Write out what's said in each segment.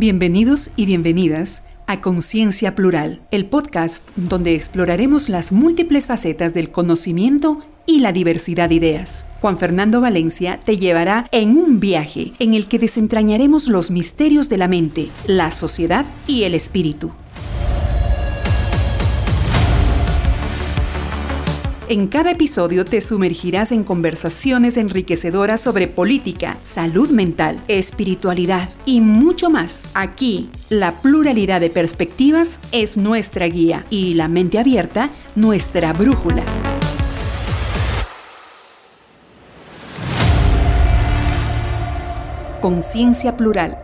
Bienvenidos y bienvenidas a Conciencia Plural, el podcast donde exploraremos las múltiples facetas del conocimiento y la diversidad de ideas. Juan Fernando Valencia te llevará en un viaje en el que desentrañaremos los misterios de la mente, la sociedad y el espíritu. En cada episodio te sumergirás en conversaciones enriquecedoras sobre política, salud mental, espiritualidad y mucho más. Aquí, la pluralidad de perspectivas es nuestra guía y la mente abierta nuestra brújula. Conciencia Plural.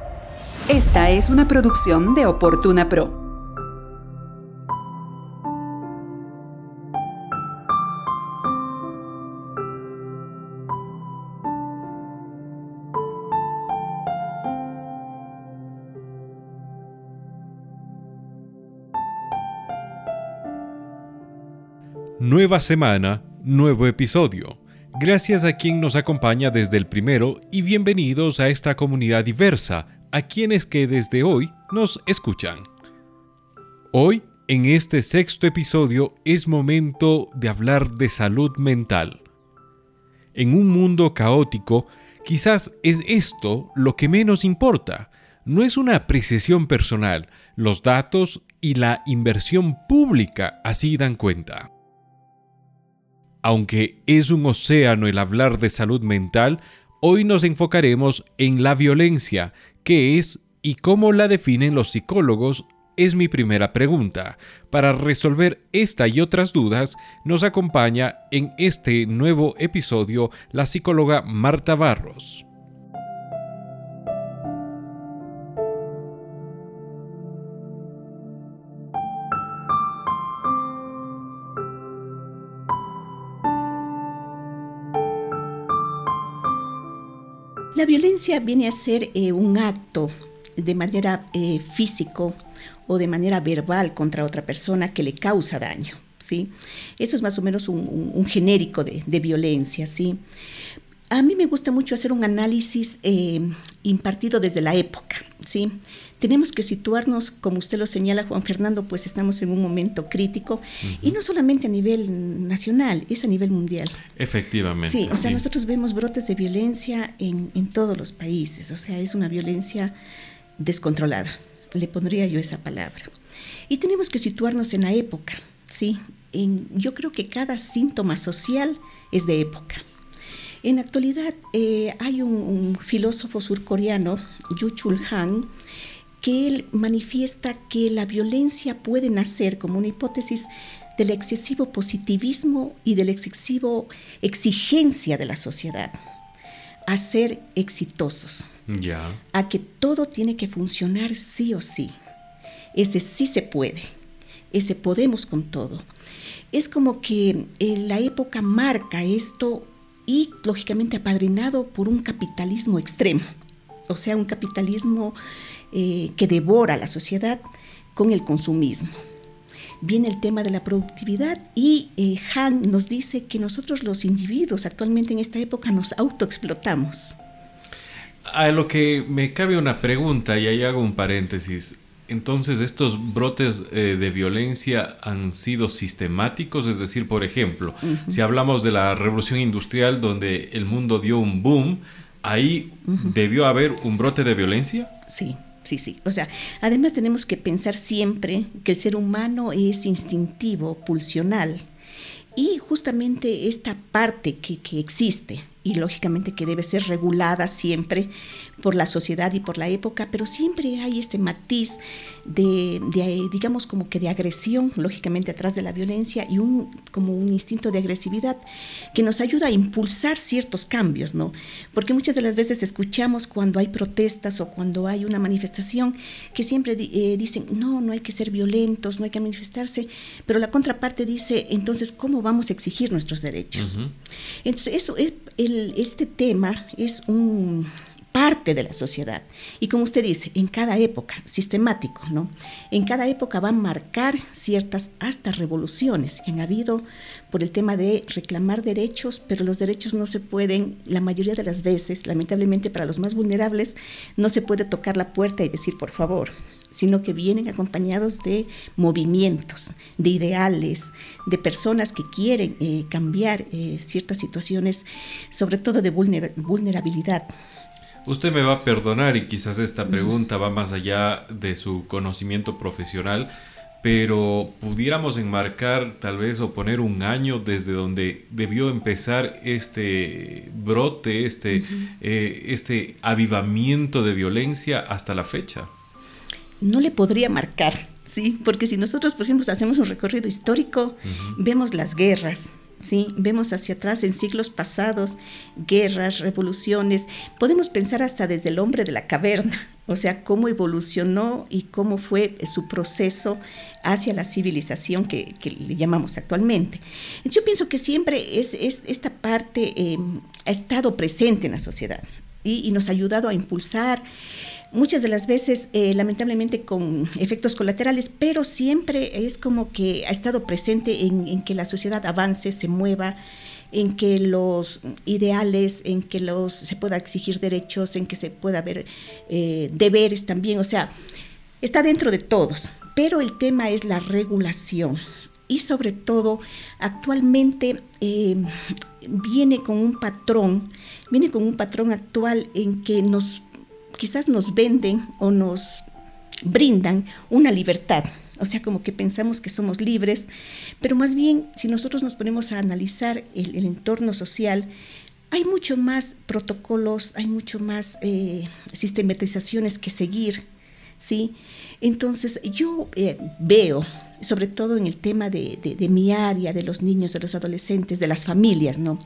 Esta es una producción de Oportuna Pro. Nueva semana, nuevo episodio. Gracias a quien nos acompaña desde el primero y bienvenidos a esta comunidad diversa, a quienes que desde hoy nos escuchan. Hoy, en este sexto episodio, es momento de hablar de salud mental. En un mundo caótico, quizás es esto lo que menos importa. No es una apreciación personal, los datos y la inversión pública así dan cuenta. Aunque es un océano el hablar de salud mental, hoy nos enfocaremos en la violencia, qué es y cómo la definen los psicólogos es mi primera pregunta. Para resolver esta y otras dudas, nos acompaña en este nuevo episodio la psicóloga Marta Barros. La violencia viene a ser eh, un acto de manera eh, físico o de manera verbal contra otra persona que le causa daño. ¿sí? Eso es más o menos un, genérico de, violencia. ¿sí? A mí me gusta mucho hacer un análisis eh, impartido desde la época. ¿sí? Tenemos que situarnos, como usted lo señala, Juan Fernando, pues estamos en un momento crítico y no solamente a nivel nacional, es a nivel mundial. Efectivamente. Sí, o sea, nosotros vemos brotes de violencia en, en todos los países, o sea, es una violencia descontrolada, le pondría yo esa palabra. Y tenemos que situarnos en la época, ¿sí? En, yo creo que cada síntoma social es de época. En la actualidad eh, hay un, un, filósofo surcoreano, Yu Chul Han, que él manifiesta que la violencia puede nacer como una hipótesis del excesivo positivismo y del excesivo exigencia de la sociedad a ser exitosos, a que todo tiene que funcionar sí o sí. Ese sí se puede, ese podemos con todo. Es como que eh, la época marca esto y lógicamente apadrinado por un capitalismo extremo, o sea, un capitalismo eh, que devora la sociedad con el consumismo. Viene el tema de la productividad y eh, Han nos dice que nosotros los individuos actualmente en esta época nos autoexplotamos. A lo que me cabe una pregunta y ahí hago un paréntesis. Entonces, ¿estos brotes eh, de violencia han sido sistemáticos? Es decir, por ejemplo, si hablamos de la revolución industrial donde el mundo dio un boom, ¿ahí debió haber un brote de violencia? Sí, sí, sí. O sea, además tenemos que pensar siempre que el ser humano es instintivo, pulsional. Y justamente esta parte que, que existe, y lógicamente que debe ser regulada siempre por la sociedad y por la época, pero siempre hay este matiz de, digamos, como que de agresión, lógicamente atrás de la violencia y un, como un instinto de agresividad que nos ayuda a impulsar ciertos cambios, ¿no? Porque muchas de las veces escuchamos cuando hay protestas o cuando hay una manifestación que siempre eh, dicen, no, no hay que ser violentos, no hay que manifestarse, pero la contraparte dice, entonces, ¿cómo vamos a exigir nuestros derechos? Entonces, eso es el este tema es un parte de la sociedad. Y como usted dice, en cada época, sistemático, ¿no? En cada época va a marcar ciertas hasta revoluciones que han habido por el tema de reclamar derechos, pero los derechos no se pueden, la mayoría de las veces, lamentablemente para los más vulnerables, no se puede tocar la puerta y decir, por favor, sino que vienen acompañados de movimientos, de ideales, de personas que quieren eh, cambiar eh, ciertas situaciones, sobre todo de vulnerabilidad. Usted me va a perdonar y quizás esta pregunta va más allá de su conocimiento profesional, pero pudiéramos enmarcar tal vez o poner un año desde donde debió empezar este brote, este, eh, este avivamiento de violencia hasta la fecha no le podría marcar, ¿sí? Porque si nosotros, por ejemplo, hacemos un recorrido histórico, vemos las guerras, ¿sí? Vemos hacia atrás en siglos pasados guerras, revoluciones, podemos pensar hasta desde el hombre de la caverna, o sea, cómo evolucionó y cómo fue su proceso hacia la civilización que, le llamamos actualmente. Yo pienso que siempre es, esta parte eh, ha estado presente en la sociedad y, y nos ha ayudado a impulsar muchas de las veces eh, lamentablemente con efectos colaterales, pero siempre es como que ha estado presente en, que la sociedad avance, se mueva, en que los ideales, en que los, se pueda exigir derechos, en que se pueda ver eh, deberes también, o sea, está dentro de todos, pero el tema es la regulación. Y sobre todo, actualmente eh, viene con un patrón, viene con un patrón actual en que nos quizás nos venden o nos brindan una libertad. O sea, como que pensamos que somos libres, pero más bien si nosotros nos ponemos a analizar el, entorno social, hay mucho más protocolos, hay mucho más eh, sistematizaciones que seguir, ¿sí? Entonces yo eh, veo, sobre todo en el tema de, mi área, de los niños, de los adolescentes, de las familias, ¿no?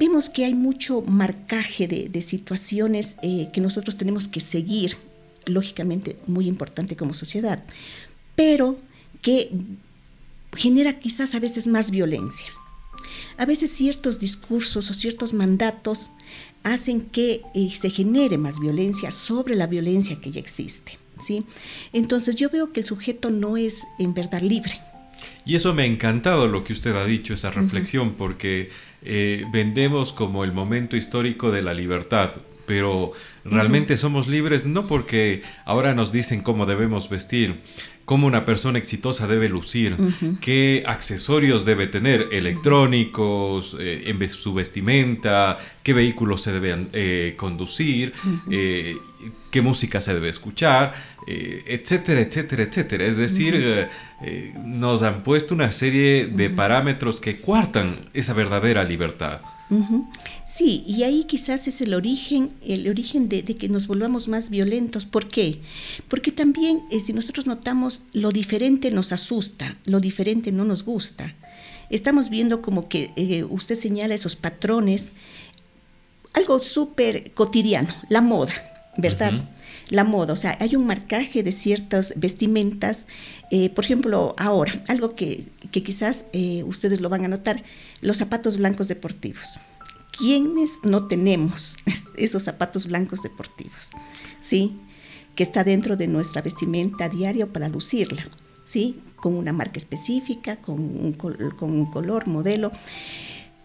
Vemos que hay mucho marcaje de, situaciones eh, que nosotros tenemos que seguir, lógicamente muy importante como sociedad, pero que genera quizás a veces más violencia. A veces ciertos discursos o ciertos mandatos hacen que eh, se genere más violencia sobre la violencia que ya existe. ¿sí? Entonces yo veo que el sujeto no es en verdad libre. Y eso me ha encantado lo que usted ha dicho, esa reflexión, porque eh, vendemos como el momento histórico de la libertad, pero realmente somos libres no porque ahora nos dicen cómo debemos vestir, cómo una persona exitosa debe lucir, qué accesorios debe tener, electrónicos, eh, en su vestimenta, qué vehículos se deben eh, conducir, eh, qué música se debe escuchar, etcétera, etcétera, etcétera. Es decir, nos han puesto una serie de parámetros que cuartan esa verdadera libertad. Sí, y ahí quizás es el origen, el origen de, que nos volvamos más violentos. ¿Por qué? Porque también eh, si nosotros notamos lo diferente nos asusta, lo diferente no nos gusta. Estamos viendo como que eh, usted señala esos patrones, algo súper cotidiano, la moda, ¿verdad? La moda, o sea, hay un marcaje de ciertas vestimentas, eh, por ejemplo, ahora, algo que, quizás ustedes lo van a notar, los zapatos blancos deportivos. ¿Quiénes no tenemos esos zapatos blancos deportivos? ¿Sí? Que está dentro de nuestra vestimenta diaria para lucirla, ¿sí? Con una marca específica, con con un color, modelo.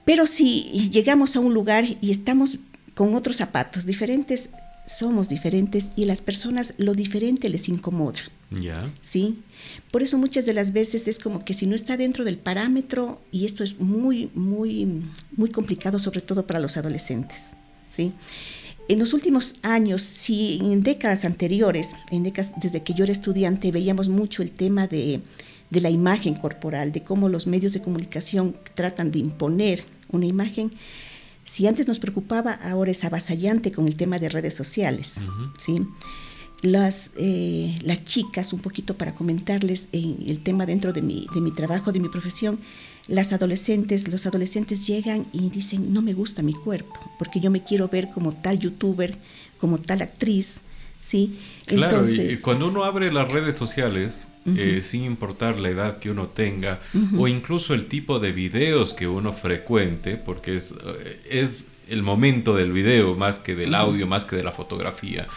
Pero si llegamos a un lugar y estamos con otros zapatos diferentes, somos diferentes y las personas lo diferente les incomoda. ¿Sí? Por eso muchas de las veces es como que si no está dentro del parámetro, y esto es muy, muy, muy complicado, sobre todo para los adolescentes. ¿Sí? En los últimos años, si en décadas anteriores, en décadas, desde que yo era estudiante, veíamos mucho el tema de, de la imagen corporal, de cómo los medios de comunicación tratan de imponer una imagen, si antes nos preocupaba, ahora es avasallante con el tema de redes sociales. ¿sí? Las, eh, las chicas, un poquito para comentarles en el tema dentro de mi, de mi trabajo, de mi profesión, las adolescentes, los adolescentes llegan y dicen, no me gusta mi cuerpo, porque yo me quiero ver como tal youtuber, como tal actriz, ¿sí? Claro, y cuando uno abre las redes sociales, eh, sin importar la edad que uno tenga, o incluso el tipo de videos que uno frecuente, porque es, eh, es el momento del video más que del audio, más que de la fotografía.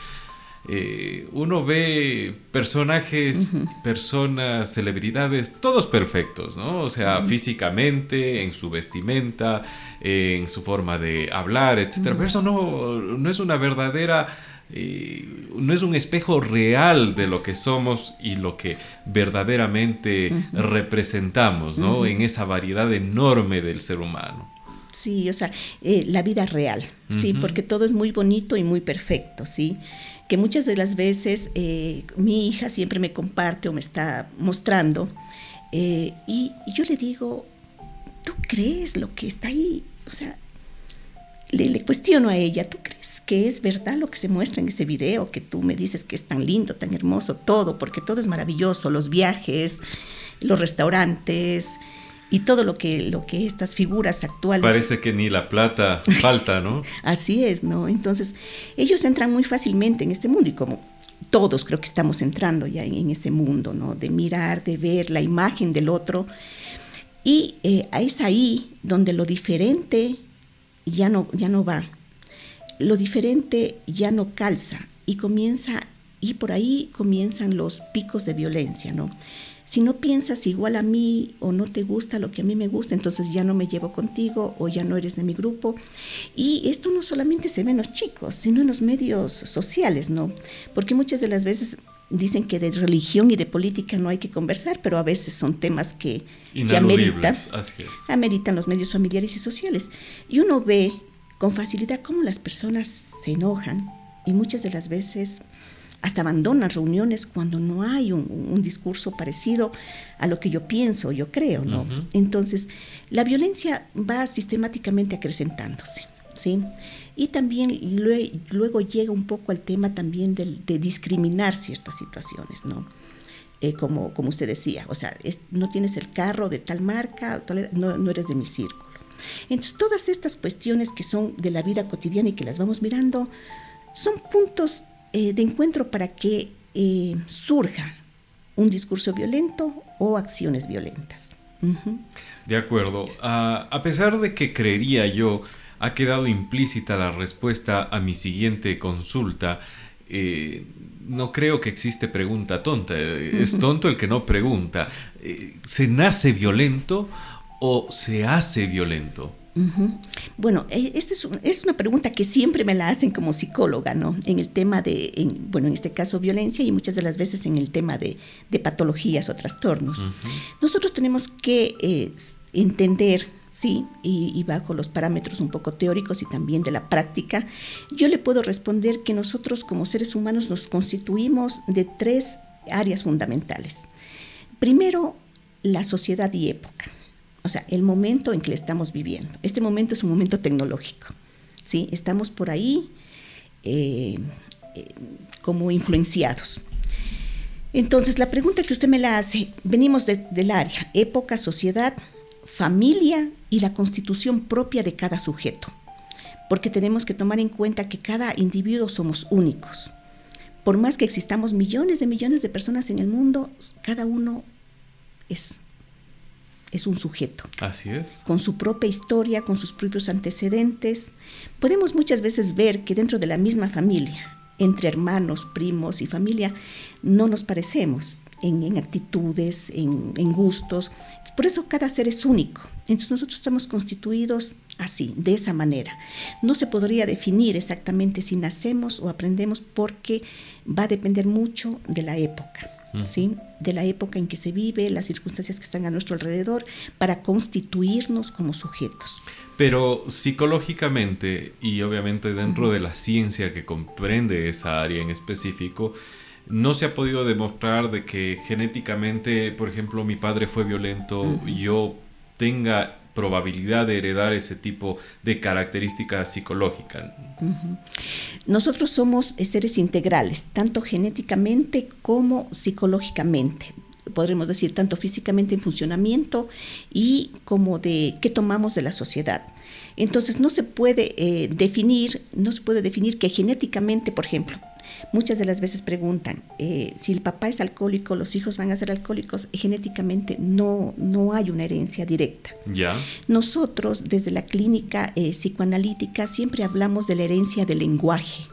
Eh, uno ve personajes, personas, celebridades, todos perfectos, ¿no? O sea, físicamente, en su vestimenta, en su forma de hablar, etc. Pero eso no, no es una verdadera... Eh, no es un espejo real de lo que somos y lo que verdaderamente representamos, ¿no? En esa variedad enorme del ser humano. Sí, o sea, eh, la vida real, sí, porque todo es muy bonito y muy perfecto, sí que muchas de las veces eh, mi hija siempre me comparte o me está mostrando eh, y, yo le digo, ¿tú crees lo que está ahí? O sea, le, le, cuestiono a ella, ¿tú crees que es verdad lo que se muestra en ese video? Que tú me dices que es tan lindo, tan hermoso, todo, porque todo es maravilloso, los viajes, los restaurantes, y todo lo que, lo que estas figuras actuales... Parece que ni la plata falta, ¿no? Así es, ¿no? Entonces, ellos entran muy fácilmente en este mundo y como todos creo que estamos entrando ya en, este mundo, ¿no? De mirar, de ver la imagen del otro. Y eh, es ahí donde lo diferente ya no, ya no va. Lo diferente ya no calza y comienza, y por ahí comienzan los picos de violencia, ¿no? Si no piensas igual a mí o no te gusta lo que a mí me gusta, entonces ya no me llevo contigo o ya no eres de mi grupo. Y esto no solamente se ve en los chicos, sino en los medios sociales, ¿no? Porque muchas de las veces dicen que de religión y de política no hay que conversar, pero a veces son temas que, que ameritan, ameritan los medios familiares y sociales. Y uno ve con facilidad cómo las personas se enojan y muchas de las veces hasta abandonan reuniones cuando no hay un, discurso parecido a lo que yo pienso, yo creo, ¿no? Entonces, la violencia va sistemáticamente acrecentándose, ¿sí? Y también luego llega un poco al tema también de, discriminar ciertas situaciones, ¿no? Eh, como, como usted decía, o sea, no tienes el carro de tal marca, no, no eres de mi círculo. Entonces, todas estas cuestiones que son de la vida cotidiana y que las vamos mirando, son puntos eh, de encuentro para que eh, surja un discurso violento o acciones violentas. De acuerdo. a pesar de que creería yo ha quedado implícita la respuesta a mi siguiente consulta, eh, no creo que existe pregunta tonta. Es tonto el que no pregunta. ¿Se nace violento o se hace violento? Bueno, e, esta es, una pregunta que siempre me la hacen como psicóloga, ¿no? En el tema de, bueno, en este caso violencia y muchas de las veces en el tema de, patologías o trastornos. Nosotros tenemos que eh, entender, sí, y, bajo los parámetros un poco teóricos y también de la práctica, yo le puedo responder que nosotros como seres humanos nos constituimos de tres áreas fundamentales. Primero, la sociedad y época o sea, el momento en que le estamos viviendo. Este momento es un momento tecnológico, ¿sí? Estamos por ahí eh, eh, como influenciados. Entonces, la pregunta que usted me la hace, venimos del área, época, sociedad, familia y la constitución propia de cada sujeto, porque tenemos que tomar en cuenta que cada individuo somos únicos. Por más que existamos millones de millones de personas en el mundo, cada uno es es un sujeto. Así es. Con su propia historia, con sus propios antecedentes. Podemos muchas veces ver que dentro de la misma familia, entre hermanos, primos y familia, no nos parecemos en, actitudes, en, en, gustos. Por eso cada ser es único. Entonces nosotros estamos constituidos así, de esa manera. No se podría definir exactamente si nacemos o aprendemos porque va a depender mucho de la época. ¿sí? de la época en que se vive, las circunstancias que están a nuestro alrededor, para constituirnos como sujetos. Pero psicológicamente y obviamente dentro de la ciencia que comprende esa área en específico, no se ha podido demostrar de que genéticamente, por ejemplo, mi padre fue violento, yo tenga probabilidad de heredar ese tipo de características psicológicas. Nosotros somos seres integrales, tanto genéticamente como psicológicamente podremos decir, tanto físicamente en funcionamiento y como de qué tomamos de la sociedad. Entonces no se puede eh, definir, no se puede definir que genéticamente, por ejemplo, Muchas de las veces preguntan, eh, si el papá es alcohólico, los hijos van a ser alcohólicos. Genéticamente no, no hay una herencia directa. Ya. Nosotros, desde la clínica eh, psicoanalítica, siempre hablamos de la herencia del lenguaje.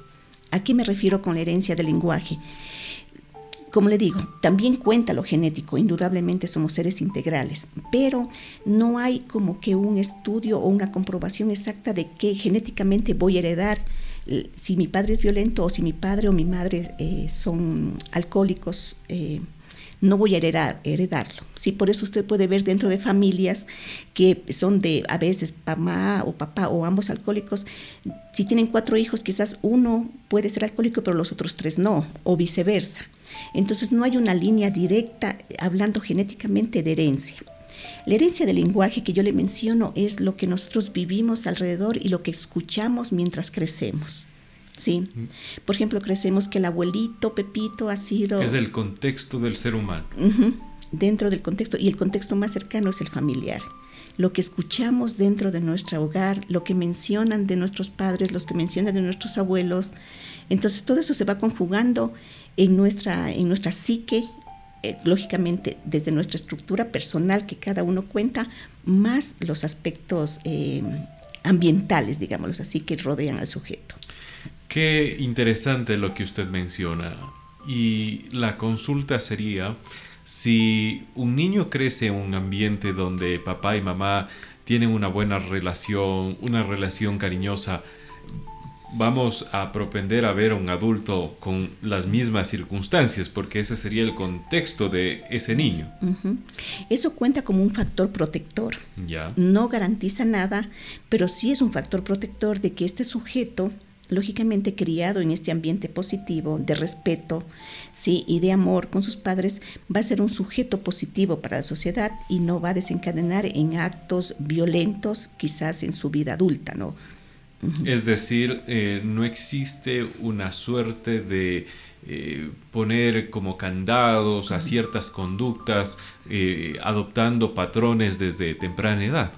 ¿A qué me refiero con la herencia del lenguaje? Como le digo, también cuenta lo genético, indudablemente somos seres integrales, pero no hay como que un estudio o una comprobación exacta de que genéticamente voy a heredar si mi padre es violento o si mi padre o mi madre eh, son alcohólicos. Eh, no voy a heredar, heredarlo. ¿sí? Por eso usted puede ver dentro de familias que son de a veces mamá o papá o ambos alcohólicos, si tienen cuatro hijos, quizás uno puede ser alcohólico, pero los otros tres no, o viceversa. Entonces no hay una línea directa hablando genéticamente de herencia. La herencia del lenguaje que yo le menciono es lo que nosotros vivimos alrededor y lo que escuchamos mientras crecemos. Sí. Por ejemplo, crecemos que el abuelito Pepito ha sido... Es el contexto del ser humano. dentro del contexto, y el contexto más cercano es el familiar. Lo que escuchamos dentro de nuestro hogar, lo que mencionan de nuestros padres, los que mencionan de nuestros abuelos. Entonces todo eso se va conjugando en nuestra, en nuestra psique, eh, lógicamente desde nuestra estructura personal que cada uno cuenta, más los aspectos eh, ambientales, digámoslo así, que rodean al sujeto. Qué interesante lo que usted menciona. Y la consulta sería, si un niño crece en un ambiente donde papá y mamá tienen una buena relación, una relación cariñosa, vamos a propender a ver a un adulto con las mismas circunstancias, porque ese sería el contexto de ese niño. Eso cuenta como un factor protector. Ya. No garantiza nada, pero sí es un factor protector de que este sujeto lógicamente criado en este ambiente positivo de respeto sí y de amor con sus padres va a ser un sujeto positivo para la sociedad y no va a desencadenar en actos violentos quizás en su vida adulta no es decir, eh, no existe una suerte de eh, poner como candados a ciertas conductas, eh, adoptando patrones desde temprana edad.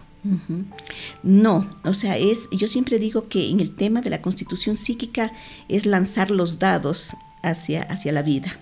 No, o sea, es, yo siempre digo que en el tema de la constitución psíquica es lanzar los dados hacia, hacia la vida.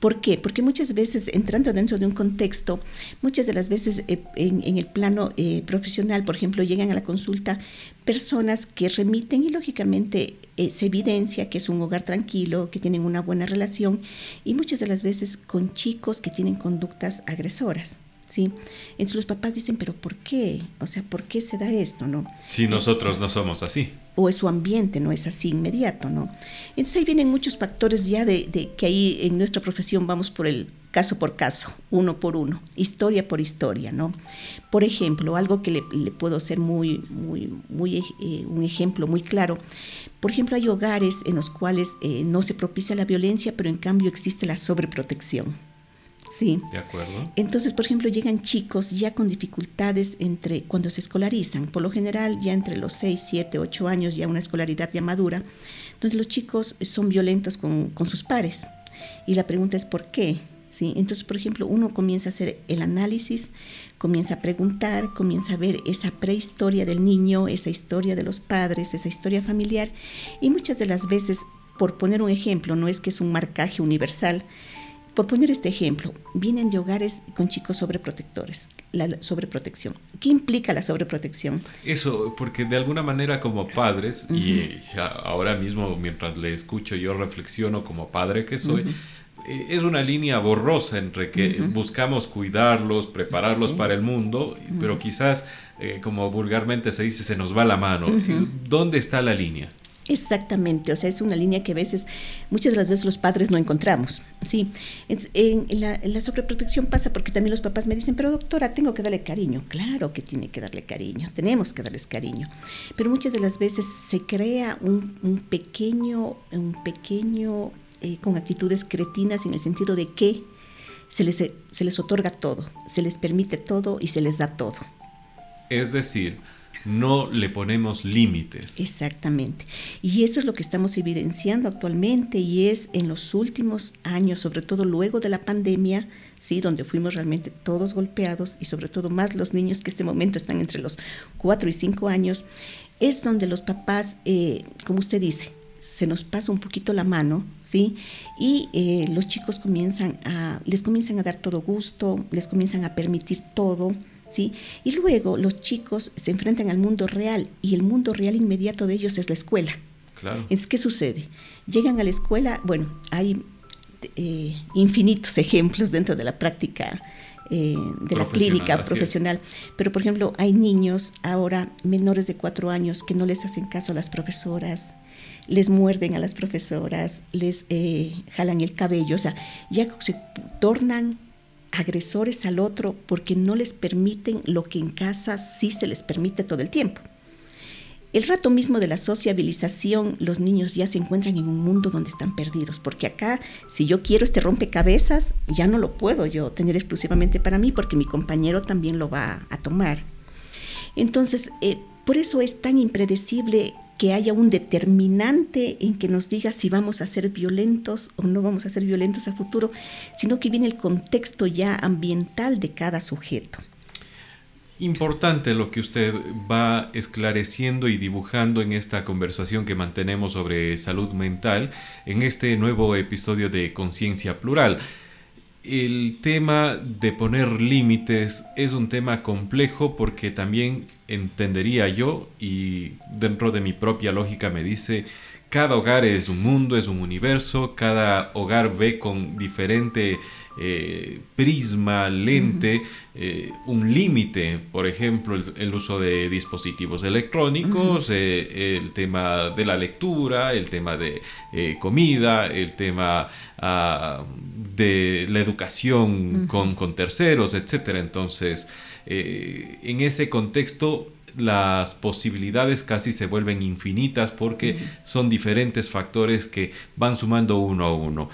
¿Por qué? Porque muchas veces, entrando dentro de un contexto, muchas de las veces eh, en, el plano eh, profesional, por ejemplo, llegan a la consulta personas que remiten y lógicamente eh, se evidencia que es un hogar tranquilo, que tienen una buena relación y muchas de las veces con chicos que tienen conductas agresoras. ¿sí? Entonces los papás dicen, pero ¿por qué? O sea, ¿por qué se da esto, no? Si nosotros no somos así. O es su ambiente, no es así inmediato, ¿no? Entonces ahí vienen muchos factores ya de, que ahí en nuestra profesión vamos por el caso por caso, uno por uno, historia por historia, ¿no? Por ejemplo, algo que le, puedo ser muy, muy, muy, eh, un ejemplo muy claro. Por ejemplo, hay hogares en los cuales eh, no se propicia la violencia, pero en cambio existe la sobreprotección. Sí. De acuerdo. Entonces, por ejemplo, llegan chicos ya con dificultades entre cuando se escolarizan, por lo general ya entre los 6, 7, 8 años, ya una escolaridad ya madura, donde los chicos son violentos con, con sus pares. Y la pregunta es ¿por qué? ¿Sí? Entonces, por ejemplo, uno comienza a hacer el análisis, comienza a preguntar, comienza a ver esa prehistoria del niño, esa historia de los padres, esa historia familiar, y muchas de las veces, por poner un ejemplo, no es que es un marcaje universal, por poner este ejemplo, vienen de hogares con chicos sobreprotectores, la sobreprotección. ¿Qué implica la sobreprotección? Eso, porque de alguna manera como padres, y ahora mismo mientras le escucho yo reflexiono como padre que soy, eh, es una línea borrosa entre que buscamos cuidarlos, prepararlos para el mundo, pero quizás, eh, como vulgarmente se dice, se nos va la mano. ¿Dónde está la línea? Exactamente, o sea, es una línea que a veces, muchas de las veces los padres no encontramos, ¿sí? La, sobreprotección pasa porque también los papás me dicen, pero doctora, tengo que darle cariño. Claro que tiene que darle cariño, tenemos que darles cariño. Pero muchas de las veces se crea un, pequeño, un pequeño, eh, con actitudes cretinas en el sentido de que se les, se les otorga todo, se les permite todo y se les da todo. Es decir, no le ponemos límites. Exactamente. Y eso es lo que estamos evidenciando actualmente y es en los últimos años, sobre todo luego de la pandemia, sí, donde fuimos realmente todos golpeados y sobre todo más los niños que en este momento están entre los 4 y 5 años, es donde los papás, eh, como usted dice, se nos pasa un poquito la mano, ¿sí? Y eh, los chicos comienzan a, les comienzan a dar todo gusto, les comienzan a permitir todo, ¿sí? Y luego los chicos se enfrentan al mundo real y el mundo real inmediato de ellos es la escuela. Claro. Es ¿qué sucede? Llegan a la escuela, bueno, hay eh, infinitos ejemplos dentro de la práctica eh, de la clínica profesional. Pero, por ejemplo, hay niños ahora menores de cuatro años que no les hacen caso a las profesoras, les muerden a las profesoras, les eh, jalan el cabello, o sea, ya se tornan agresores al otro porque no les permiten lo que en casa sí se les permite todo el tiempo. El rato mismo de la sociabilización, los niños ya se encuentran en un mundo donde están perdidos, porque acá, si yo quiero este rompecabezas, ya no lo puedo yo tener exclusivamente para mí, porque mi compañero también lo va a tomar. Entonces, eh, por eso es tan impredecible que haya un determinante en que nos diga si vamos a ser violentos o no vamos a ser violentos a futuro, sino que viene el contexto ya ambiental de cada sujeto. Importante lo que usted va esclareciendo y dibujando en esta conversación que mantenemos sobre salud mental en este nuevo episodio de Conciencia Plural. El tema de poner límites es un tema complejo porque también entendería yo y dentro de mi propia lógica me dice cada hogar es un mundo, es un universo, cada hogar ve con diferente eh, prisma, lente, eh, un límite, por ejemplo, el, uso de dispositivos electrónicos, eh, el tema de la lectura, el tema de comida, el tema ah, de la educación con, con, terceros, etc. Entonces, en ese contexto las posibilidades casi se vuelven infinitas porque son diferentes factores que van sumando uno a uno.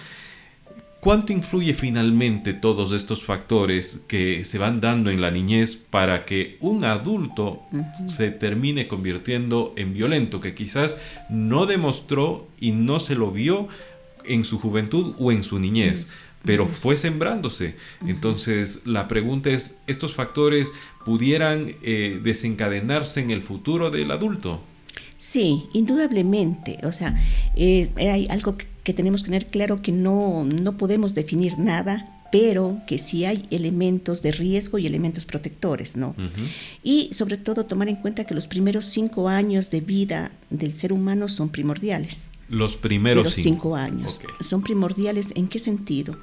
¿Cuánto influye finalmente todos estos factores que se van dando en la niñez para que un adulto se termine convirtiendo en violento, que quizás no demostró y no se lo vio en su juventud o en su niñez? pero fue sembrándose. Entonces la pregunta es, ¿estos factores pudieran eh, desencadenarse en el futuro del adulto? Sí, indudablemente. O sea, eh, hay algo que, tenemos que tener claro que no, no podemos definir nada pero que sí hay elementos de riesgo y elementos protectores, ¿no? Y sobre todo tomar en cuenta que los primeros cinco años de vida del ser humano son primordiales. Los primeros cinco. años son primordiales. ¿En qué sentido?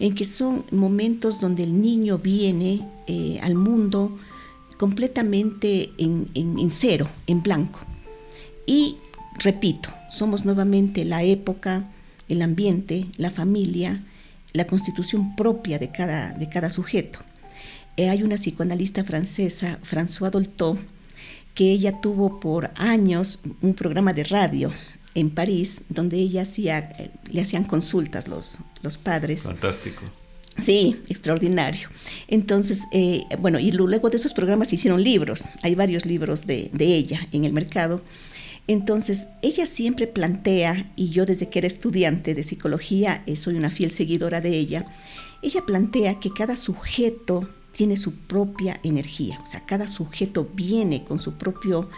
En que son momentos donde el niño viene eh, al mundo completamente en, en cero, en blanco. Y repito, somos nuevamente la época, el ambiente, la familia, la constitución propia de cada, de cada sujeto. Eh, hay una psicoanalista francesa, François Dolto, que ella tuvo por años un programa de radio en París, donde ella hacía, le hacían consultas los, los padres. Fantástico. Sí, extraordinario. Entonces, eh, bueno, y luego de esos programas se hicieron libros. Hay varios libros de, de ella en el mercado. Entonces, ella siempre plantea, y yo desde que era estudiante de psicología eh, soy una fiel seguidora de ella, ella plantea que cada sujeto tiene su propia energía, o sea, cada sujeto viene con su propio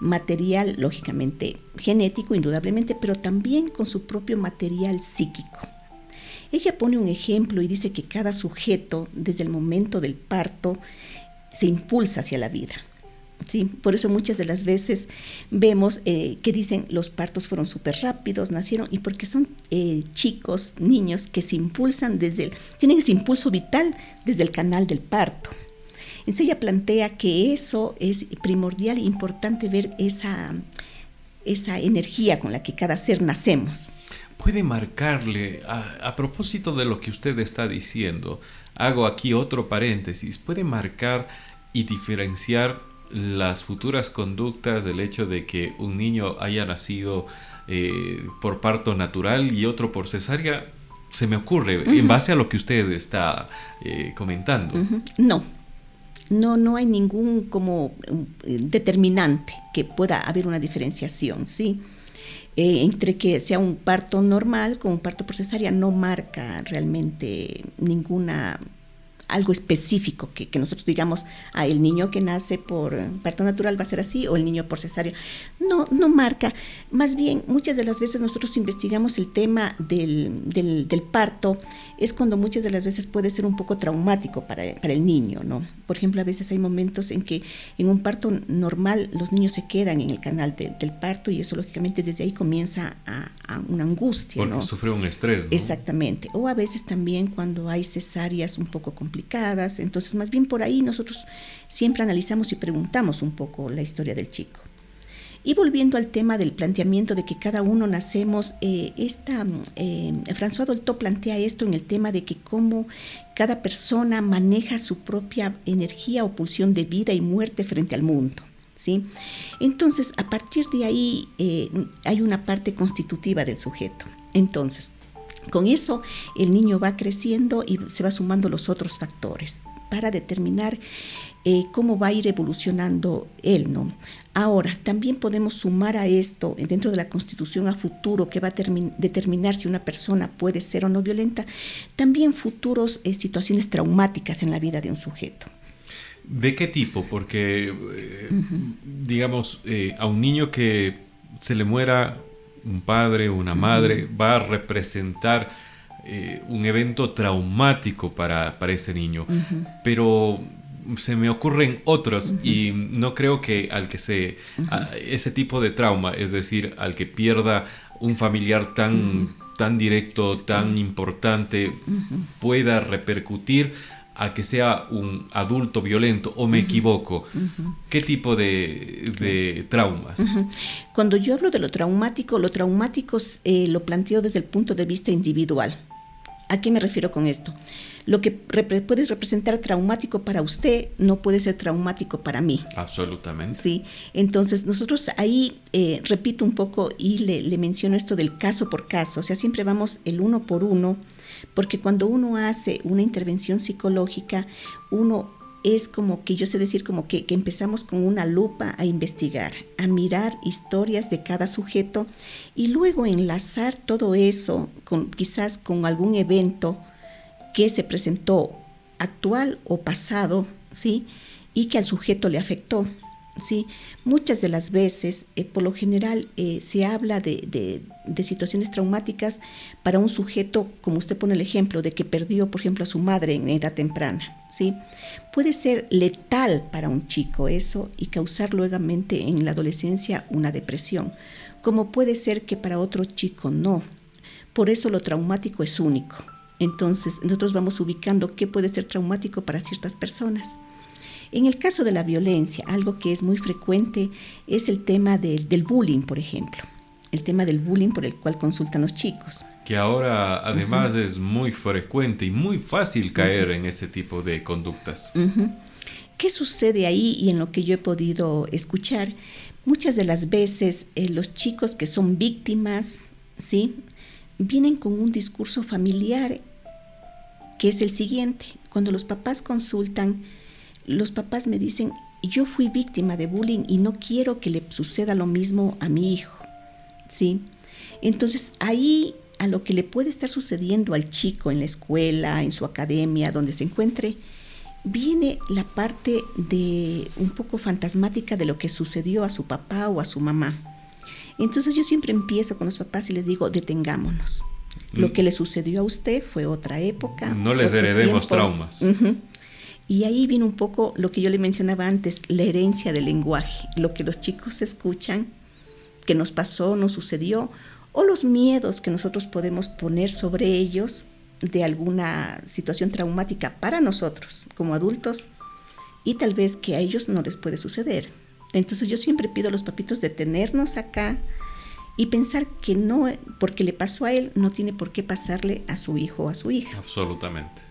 material, lógicamente genético, indudablemente, pero también con su propio material psíquico. Ella pone un ejemplo y dice que cada sujeto, desde el momento del parto, se impulsa hacia la vida. Sí, por eso muchas de las veces vemos eh, que dicen los partos fueron súper rápidos, nacieron, y porque son eh, chicos, niños que se impulsan desde el, tienen ese impulso vital desde el canal del parto. Entonces ella plantea que eso es primordial e importante ver esa, esa energía con la que cada ser nacemos. Puede marcarle, a propósito de lo que usted está diciendo, hago aquí otro paréntesis, puede marcar y diferenciar las futuras conductas del hecho de que un niño haya nacido eh, por parto natural y otro por cesárea, se me ocurre, en base a lo que usted está eh, comentando. No, no, no hay ningún como eh, determinante que pueda haber una diferenciación, ¿sí? entre que sea un parto normal con un parto por cesárea no marca realmente ninguna algo específico que, nosotros digamos, a el niño que nace por parto natural va a ser así o el niño por cesárea. No, no marca. Más bien, muchas de las veces nosotros investigamos el tema del, del, parto, es cuando muchas de las veces puede ser un poco traumático para, el niño, ¿no? Por ejemplo, a veces hay momentos en que en un parto normal los niños se quedan en el canal del parto y eso lógicamente desde ahí comienza a, una angustia. Porque sufre un estrés. Exactamente. O a veces también cuando hay cesáreas un poco complicadas. Entonces, más bien por ahí nosotros siempre analizamos y preguntamos un poco la historia del chico. Y volviendo al tema del planteamiento de que cada uno nacemos, eh, esta, eh, François Dolto plantea esto en el tema de que cómo cada persona maneja su propia energía o pulsión de vida y muerte frente al mundo. ¿sí? Entonces, a partir de ahí eh, hay una parte constitutiva del sujeto. Entonces, con eso el niño va creciendo y se va sumando los otros factores para determinar cómo va a ir evolucionando él, ¿no? Ahora, también podemos sumar a esto, dentro de la constitución a futuro, que va a determinar si una persona puede ser o no violenta, también futuros eh, situaciones traumáticas en la vida de un sujeto. ¿De qué tipo? Porque, eh, digamos, a un niño que se le muera un padre o una madre va a representar eh, un evento traumático para, para ese niño. Pero se me ocurren otros y no creo que al que se ese tipo de trauma, es decir, al que pierda un familiar tan tan directo, tan importante pueda repercutir a que sea un adulto violento o me equivoco? ¿Qué tipo de, traumas? Cuando yo hablo de lo traumático, lo traumático eh, lo planteo desde el punto de vista individual. ¿A qué me refiero con esto? Lo que puede representar traumático para usted no puede ser traumático para mí. Absolutamente. Sí, entonces nosotros ahí eh, repito un poco y le, le menciono esto del caso por caso, o sea, siempre vamos el uno por uno porque cuando uno hace una intervención psicológica, uno es como que yo sé decir como que, empezamos con una lupa a investigar, a mirar historias de cada sujeto y luego enlazar todo eso con quizás con algún evento que se presentó actual o pasado, ¿sí? Y que al sujeto le afectó. ¿sí? Muchas de las veces, eh, por lo general, eh, se habla de, situaciones traumáticas para un sujeto, como usted pone el ejemplo, de que perdió, por ejemplo, a su madre en edad temprana. ¿sí? Puede ser letal para un chico eso y causar luego en la adolescencia una depresión, como puede ser que para otro chico no. Por eso lo traumático es único. Entonces, nosotros vamos ubicando qué puede ser traumático para ciertas personas. En el caso de la violencia, algo que es muy frecuente es el tema del bullying, por ejemplo. El tema del bullying por el cual consultan los chicos. Que ahora además es muy frecuente y muy fácil caer en ese tipo de conductas. ¿Qué sucede ahí y en lo que yo he podido escuchar? Muchas de las veces eh, los chicos que son víctimas, ¿sí? Vienen con un discurso familiar que es el siguiente. Cuando los papás consultan, los papás me dicen, yo fui víctima de bullying y no quiero que le suceda lo mismo a mi hijo. ¿Sí? Entonces ahí a lo que le puede estar sucediendo al chico en la escuela, en su academia, donde se encuentre, viene la parte de un poco fantasmática de lo que sucedió a su papá o a su mamá. Entonces yo siempre empiezo con los papás y les digo, detengámonos. Lo mm. que le sucedió a usted fue otra época. No les heredemos traumas. Y ahí viene un poco lo que yo le mencionaba antes, la herencia del lenguaje, lo que los chicos escuchan, que nos pasó, nos sucedió, o los miedos que nosotros podemos poner sobre ellos de alguna situación traumática para nosotros como adultos y tal vez que a ellos no les puede suceder. Entonces yo siempre pido a los papitos detenernos acá y pensar que no, porque le pasó a él, no tiene por qué pasarle a su hijo o a su hija. Absolutamente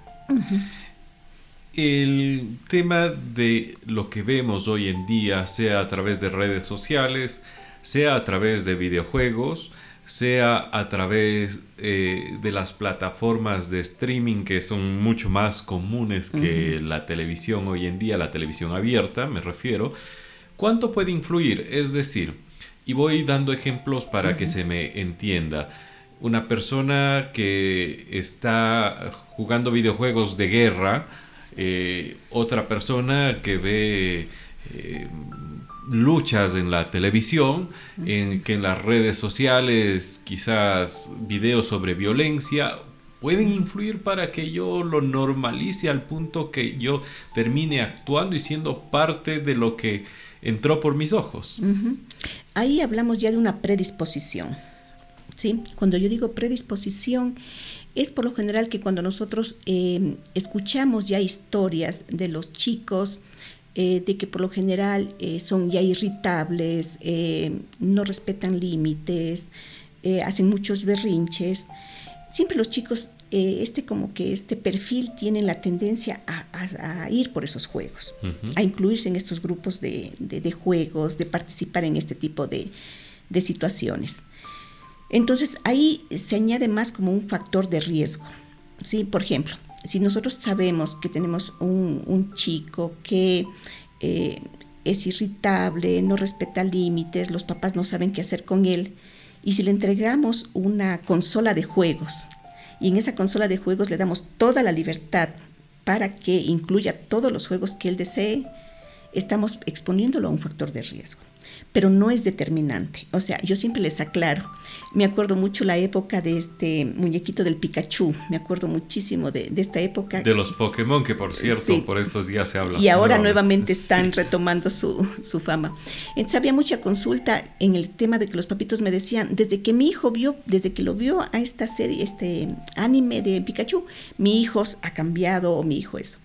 el tema de lo que vemos hoy en día, sea a través de redes sociales, sea a través de videojuegos, sea a través eh, de las plataformas de streaming que son mucho más comunes que la televisión hoy en día, la televisión abierta, me refiero, ¿cuánto puede influir? Es decir, y voy dando ejemplos para que se me entienda. Una persona que está jugando videojuegos de guerra, eh, otra persona que ve eh, luchas en la televisión, en que en las redes sociales quizás videos sobre violencia pueden influir para que yo lo normalice al punto que yo termine actuando y siendo parte de lo que entró por mis ojos. Ahí hablamos ya de una predisposición. ¿sí? Cuando yo digo predisposición, es por lo general que cuando nosotros eh, escuchamos ya historias de los chicos, eh, de que por lo general eh, son ya irritables, no respetan límites, hacen muchos berrinches, siempre los chicos, eh, este como que este perfil tienen la tendencia a, ir por esos juegos, a incluirse en estos grupos de, juegos, de participar en este tipo de, situaciones. Entonces ahí se añade más como un factor de riesgo. ¿sí? Por ejemplo, si nosotros sabemos que tenemos un, chico que eh, es irritable, no respeta límites, los papás no saben qué hacer con él, y si le entregamos una consola de juegos y en esa consola de juegos le damos toda la libertad para que incluya todos los juegos que él desee, estamos exponiéndolo a un factor de riesgo pero no es determinante. O sea, yo siempre les aclaro, me acuerdo mucho la época de este muñequito del Pikachu, me acuerdo muchísimo de, esta época. De los Pokémon, que por cierto, por estos días se habla. Y ahora nuevamente están retomando su, su, fama. Entonces había mucha consulta en el tema de que los papitos me decían, desde que mi hijo vio, desde que lo vio a esta serie, este anime de Pikachu, mi hijo ha cambiado o mi hijo eso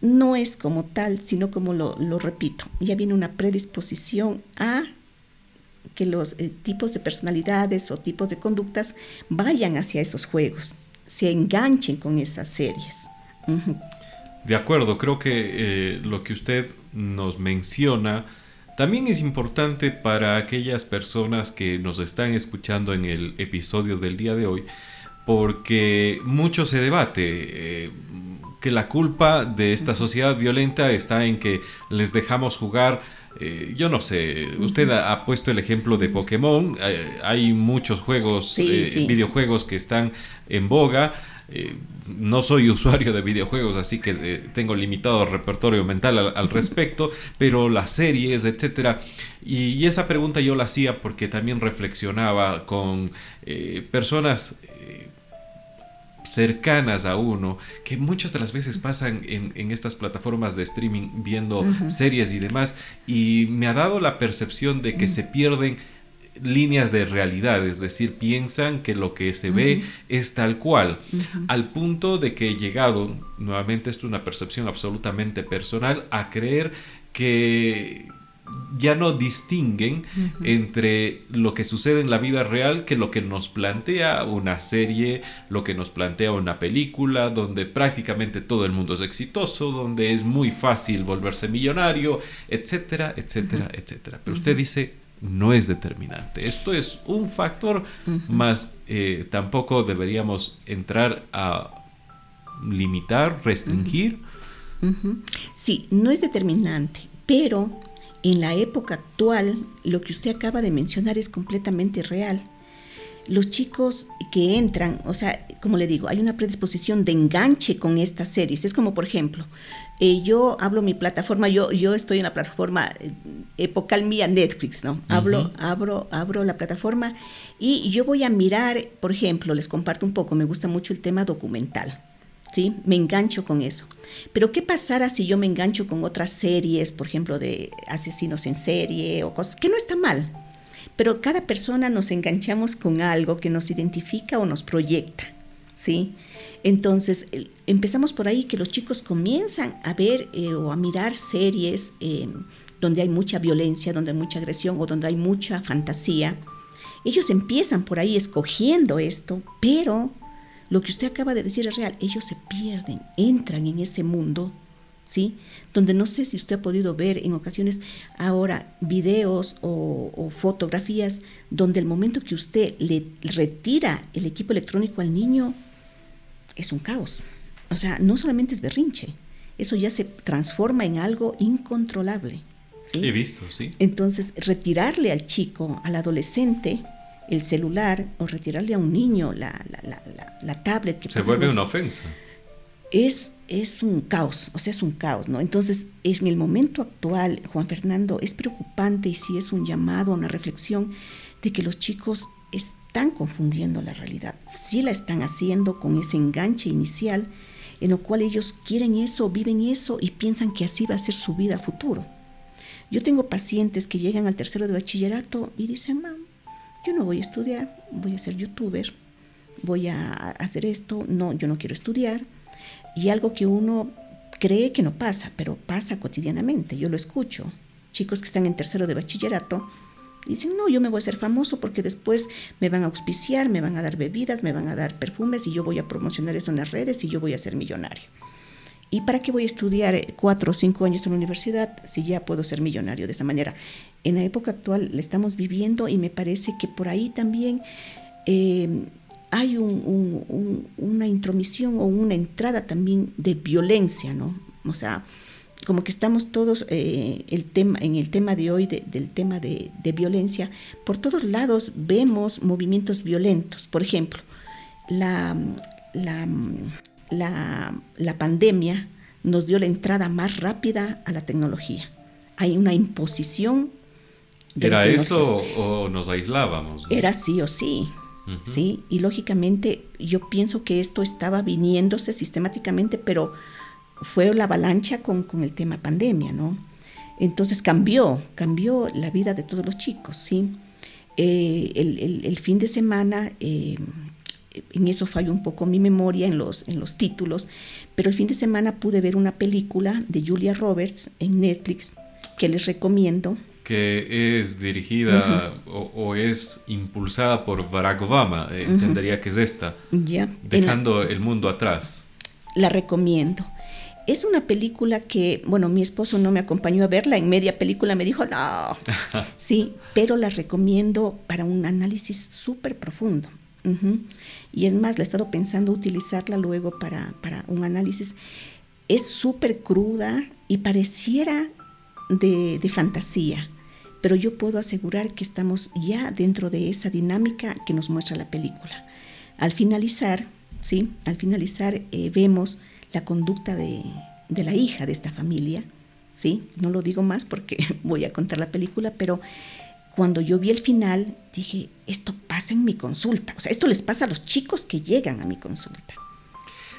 no es como tal, sino como lo, repito, ya viene una predisposición a que los eh, tipos de personalidades o tipos de conductas vayan hacia esos juegos, se enganchen con esas series. De acuerdo, creo que eh, lo que usted nos menciona también es importante para aquellas personas que nos están escuchando en el episodio del día de hoy, porque mucho se debate. Eh, que la culpa de esta sociedad violenta está en que les dejamos jugar eh, yo no sé, usted ha, puesto el ejemplo de Pokémon, eh, hay muchos juegos, eh, videojuegos que están en boga. no soy usuario de videojuegos, así que tengo limitado repertorio mental al, respecto, pero las series, etcétera. Y, y, esa pregunta yo la hacía porque también reflexionaba con personas cercanas a uno, que muchas de las veces pasan en, estas plataformas de streaming viendo series y demás, y me ha dado la percepción de que se pierden líneas de realidad, es decir, piensan que lo que se ve es tal cual, al punto de que he llegado, nuevamente esto es una percepción absolutamente personal, a creer que ya no distinguen entre lo que sucede en la vida real que lo que nos plantea una serie, lo que nos plantea una película, donde prácticamente todo el mundo es exitoso, donde es muy fácil volverse millonario, etcétera, etcétera, etcétera. Pero usted dice, no es determinante. Esto es un factor, más eh, tampoco deberíamos entrar a limitar, restringir. Sí, no es determinante, pero en la época actual, lo que usted acaba de mencionar es completamente real. Los chicos que entran, o sea, como le digo, hay una predisposición de enganche con estas series. Es como, por ejemplo, eh, yo hablo mi plataforma, yo, yo estoy en la plataforma eh, epocal mía Netflix, ¿no? Hablo, abro, abro la plataforma y yo voy a mirar, por ejemplo, les comparto un poco, me gusta mucho el tema documental. ¿Sí? Me engancho con eso. Pero ¿qué pasará si yo me engancho con otras series, por ejemplo, de asesinos en serie o cosas que no está mal? Pero cada persona nos enganchamos con algo que nos identifica o nos proyecta, ¿sí? Entonces, empezamos por ahí que los chicos comienzan a ver eh, o a mirar series eh, donde hay mucha violencia, donde hay mucha agresión o donde hay mucha fantasía. Ellos empiezan por ahí escogiendo esto, pero lo que usted acaba de decir es real. Ellos se pierden, entran en ese mundo, ¿sí? Donde no sé si usted ha podido ver en ocasiones ahora videos o, fotografías donde el momento que usted le retira el equipo electrónico al niño es un caos. O sea, no solamente es berrinche, eso ya se transforma en algo incontrolable. He visto, sí. Entonces, retirarle al chico, al adolescente, el celular o retirarle a un niño la, la, la, tablet. Que se vuelve una ofensa. es, es un caos, o sea, es un caos, ¿no? Entonces, en el momento actual, Juan Fernando, es preocupante y sí es un llamado a una reflexión de que los chicos están confundiendo la realidad, sí la están haciendo con ese enganche inicial en lo cual ellos quieren eso, viven eso y piensan que así va a ser su vida futuro. Yo tengo pacientes que llegan al tercero de bachillerato y dicen, mam, yo no voy a estudiar, voy a ser youtuber, voy a hacer esto, no, yo no quiero estudiar. Y algo que uno cree que no pasa, pero pasa cotidianamente, yo lo escucho. Chicos que están en tercero de bachillerato dicen, no, yo me voy a hacer famoso porque después me van a auspiciar, me van a dar bebidas, me van a dar perfumes y yo voy a promocionar eso en las redes y yo voy a ser millonario. ¿Y para qué voy a estudiar eh, cuatro o cinco años en la universidad si ya puedo ser millonario de esa manera? En la época actual la estamos viviendo y me parece que por ahí también eh, hay una intromisión o una entrada también de violencia, ¿no? O sea, como que estamos todos eh, el tema, en el tema de hoy del tema de, violencia, por todos lados vemos movimientos violentos. Por ejemplo, la, la, pandemia nos dio la entrada más rápida a la tecnología. Hay una imposición. ¿Era eso o nos aislábamos? Era sí o sí. ¿sí? Y lógicamente yo pienso que esto estaba viniéndose sistemáticamente, pero fue la avalancha con, el tema pandemia, ¿no? Entonces cambió, cambió la vida de todos los chicos, ¿sí? Eh, el, fin de semana, eh, en eso falló un poco mi memoria en los, en los títulos, pero el fin de semana pude ver una película de Julia Roberts en Netflix que les recomiendo. Que es dirigida o, es impulsada por Barack Obama, eh, entendería que es esta, ya, dejando el mundo atrás. La recomiendo. Es una película que, bueno, mi esposo no me acompañó a verla, en media película me dijo, no, sí, pero la recomiendo para un análisis súper profundo. Y es más, la he estado pensando utilizarla luego para, para un análisis. Es súper cruda y pareciera de, de fantasía, pero yo puedo asegurar que estamos ya dentro de esa dinámica que nos muestra la película. Al finalizar, ¿sí? Al finalizar eh, vemos la conducta de, la hija de esta familia, ¿sí? No lo digo más porque voy a contar la película, pero cuando yo vi el final dije, esto pasa en mi consulta, o sea, esto les pasa a los chicos que llegan a mi consulta.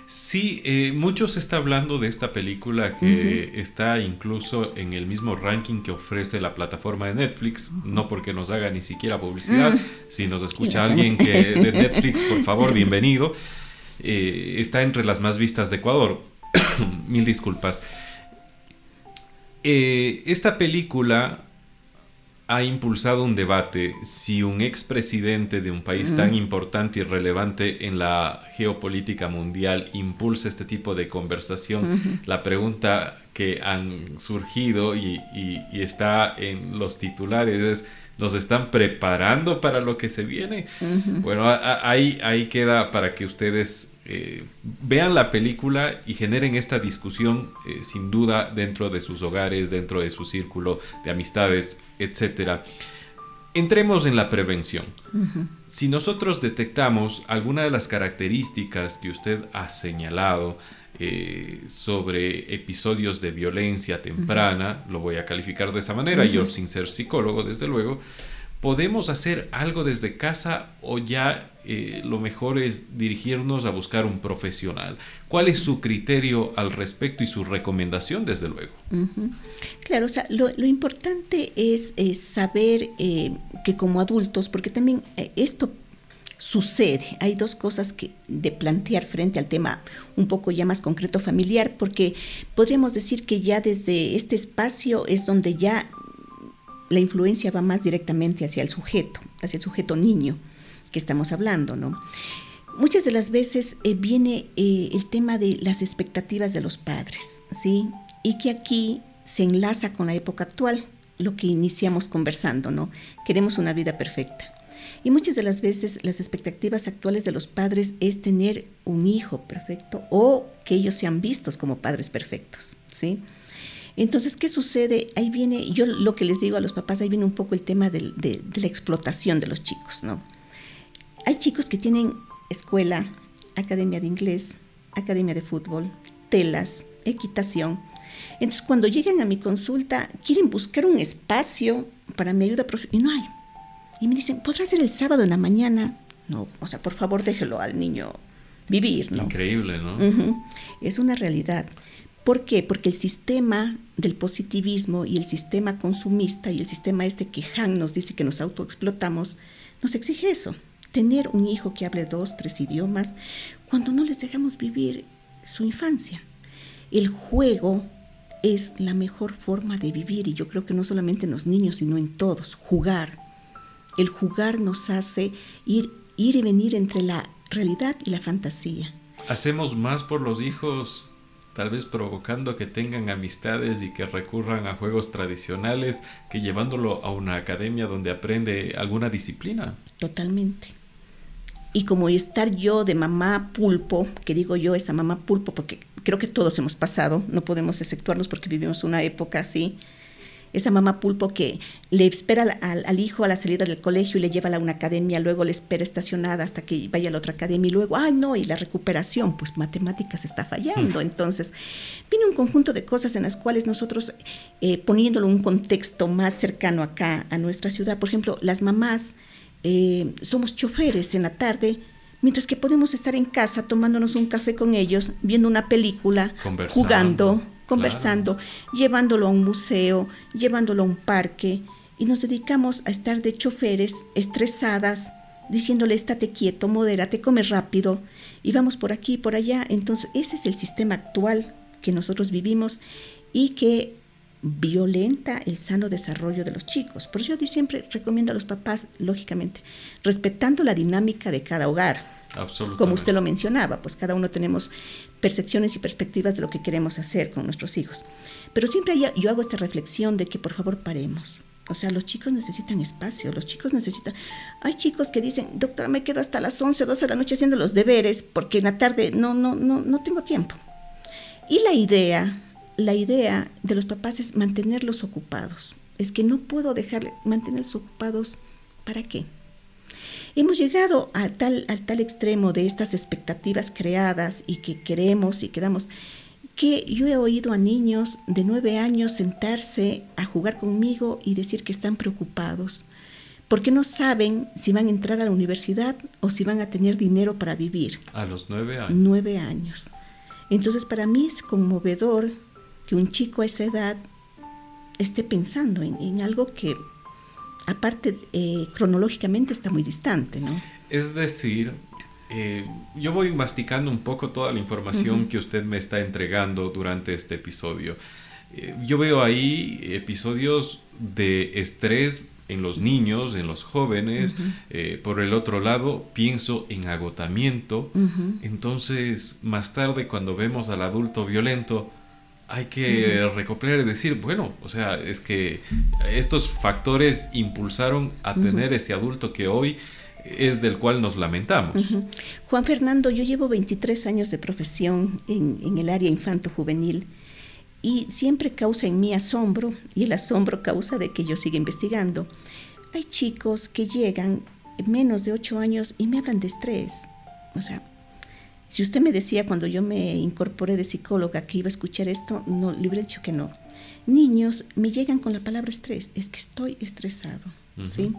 Sí, eh, mucho se está hablando de esta película que está incluso en el mismo ranking que ofrece la plataforma de Netflix, no porque nos haga ni siquiera publicidad, si nos escucha alguien que de Netflix, por favor, bienvenido. Eh, está entre las más vistas de Ecuador. Mil disculpas. Eh, esta película ha impulsado un debate si un expresidente de un país tan importante y relevante en la geopolítica mundial impulsa este tipo de conversación. La pregunta que han surgido y, está en los titulares es nos están preparando para lo que se viene. Bueno, ahí, ahí queda para que ustedes eh, vean la película y generen esta discusión eh, sin duda dentro de sus hogares, dentro de su círculo de amistades, etc. Entremos en la prevención. Si nosotros detectamos alguna de las características que usted ha señalado, eh, sobre episodios de violencia temprana, lo voy a calificar de esa manera, yo sin ser psicólogo, desde luego, ¿podemos hacer algo desde casa o ya eh, lo mejor es dirigirnos a buscar un profesional? ¿Cuál es su criterio al respecto y su recomendación, desde luego? Claro, o sea, lo, importante es, saber eh, que como adultos, porque también esto sucede. Hay dos cosas que de plantear frente al tema un poco ya más concreto familiar, porque podríamos decir que ya desde este espacio es donde ya la influencia va más directamente hacia el sujeto, hacia el sujeto niño que estamos hablando, ¿no? Muchas de las veces eh, viene eh, el tema de las expectativas de los padres, ¿sí? Y que aquí se enlaza con la época actual, lo que iniciamos conversando, ¿no? Queremos una vida perfecta. Y muchas de las veces las expectativas actuales de los padres es tener un hijo perfecto o que ellos sean vistos como padres perfectos, ¿sí? Entonces, ¿qué sucede? Ahí viene, yo lo que les digo a los papás, ahí viene un poco el tema de, la explotación de los chicos, ¿no? Hay chicos que tienen escuela, academia de inglés, academia de fútbol, telas, equitación. Entonces, cuando llegan a mi consulta, quieren buscar un espacio para mi ayuda y no hay. Y me dicen, ¿podrá ser el sábado en la mañana? No, o sea, por favor, déjelo al niño vivir, ¿no? Increíble, ¿no? Es una realidad. ¿Por qué? Porque el sistema del positivismo y el sistema consumista y el sistema este que Han nos dice que nos autoexplotamos, nos exige eso, tener un hijo que hable dos, tres idiomas, cuando no les dejamos vivir su infancia. El juego es la mejor forma de vivir y yo creo que no solamente en los niños, sino en todos, jugar. El jugar nos hace ir, ir y venir entre la realidad y la fantasía. Hacemos más por los hijos tal vez provocando que tengan amistades y que recurran a juegos tradicionales que llevándolo a una academia donde aprende alguna disciplina. Totalmente. Y como estar yo de mamá pulpo, que digo yo esa mamá pulpo porque creo que todos hemos pasado, no podemos exceptuarnos porque vivimos una época así, esa mamá pulpo que le espera al, hijo a la salida del colegio y le lleva a una academia, luego le espera estacionada hasta que vaya a la otra academia y luego, ay no, y la recuperación, pues matemáticas está fallando. Hmm. Entonces, viene un conjunto de cosas en las cuales nosotros, eh, poniéndolo en un contexto más cercano acá a nuestra ciudad, por ejemplo, las mamás eh, somos choferes en la tarde, mientras que podemos estar en casa tomándonos un café con ellos, viendo una película, jugando conversando, llevándolo a un museo, llevándolo a un parque, y nos dedicamos a estar de choferes estresadas, diciéndole estate quieto, modérate, come rápido, y vamos por aquí y por allá. Entonces, ese es el sistema actual que nosotros vivimos y que violenta el sano desarrollo de los chicos. Por eso yo siempre recomiendo a los papás, lógicamente, respetando la dinámica de cada hogar. Como usted lo mencionaba, pues cada uno tenemos percepciones y perspectivas de lo que queremos hacer con nuestros hijos. Pero siempre yo hago esta reflexión de que por favor paremos. O sea, los chicos necesitan espacio, los chicos necesitan... Hay chicos que dicen, doctora, me quedo hasta las 11, 12 de la noche haciendo los deberes porque en la tarde no, no, no, no tengo tiempo. Y la idea, la idea de los papás es mantenerlos ocupados. Es que no puedo dejar mantenerlos ocupados. ¿Para qué? Hemos llegado a tal, al tal extremo de estas expectativas creadas y que queremos y quedamos que yo he oído a niños de nueve años sentarse a jugar conmigo y decir que están preocupados, porque no saben si van a entrar a la universidad o si van a tener dinero para vivir. A los nueve años. Nueve años. Entonces para mí es conmovedor que un chico a esa edad esté pensando en, en algo que aparte eh, cronológicamente está muy distante, ¿no? Es decir, eh, yo voy masticando un poco toda la información que usted me está entregando durante este episodio. Eh, yo veo ahí episodios de estrés en los niños, en los jóvenes. por el otro lado, pienso en agotamiento. Entonces, más tarde, cuando vemos al adulto violento, hay que recopilar y decir, bueno, o sea, es que estos factores impulsaron a tener ese adulto que hoy es del cual nos lamentamos. Juan Fernando, yo llevo 23 años de profesión en, en el área infanto-juvenil y siempre causa en mí asombro y el asombro causa de que yo siga investigando. Hay chicos que llegan menos de 8 años y me hablan de estrés. O sea, si usted me decía cuando yo me incorporé de psicóloga que iba a escuchar esto, no, le hubiera dicho que no. Niños me llegan con la palabra estrés, es que estoy estresado, ¿sí?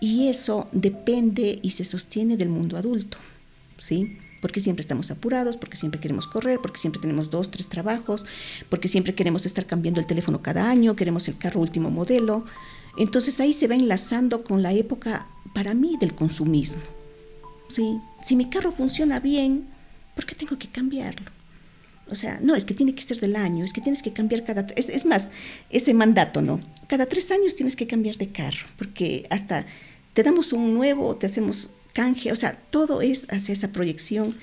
Y eso depende y se sostiene del mundo adulto, ¿sí? Porque siempre estamos apurados, porque siempre queremos correr, porque siempre tenemos dos, tres trabajos, porque siempre queremos estar cambiando el teléfono cada año, queremos el carro último modelo. Entonces ahí se va enlazando con la época, para mí, del consumismo. ¿sí? Si mi carro funciona bien, ¿por qué tengo que cambiarlo? O sea, no, es que tiene que ser del año, es que tienes que cambiar cada... Es, es más, ese mandato, ¿no? Cada tres años tienes que cambiar de carro, porque hasta te damos un nuevo, te hacemos canje, o sea, todo es hacia esa proyección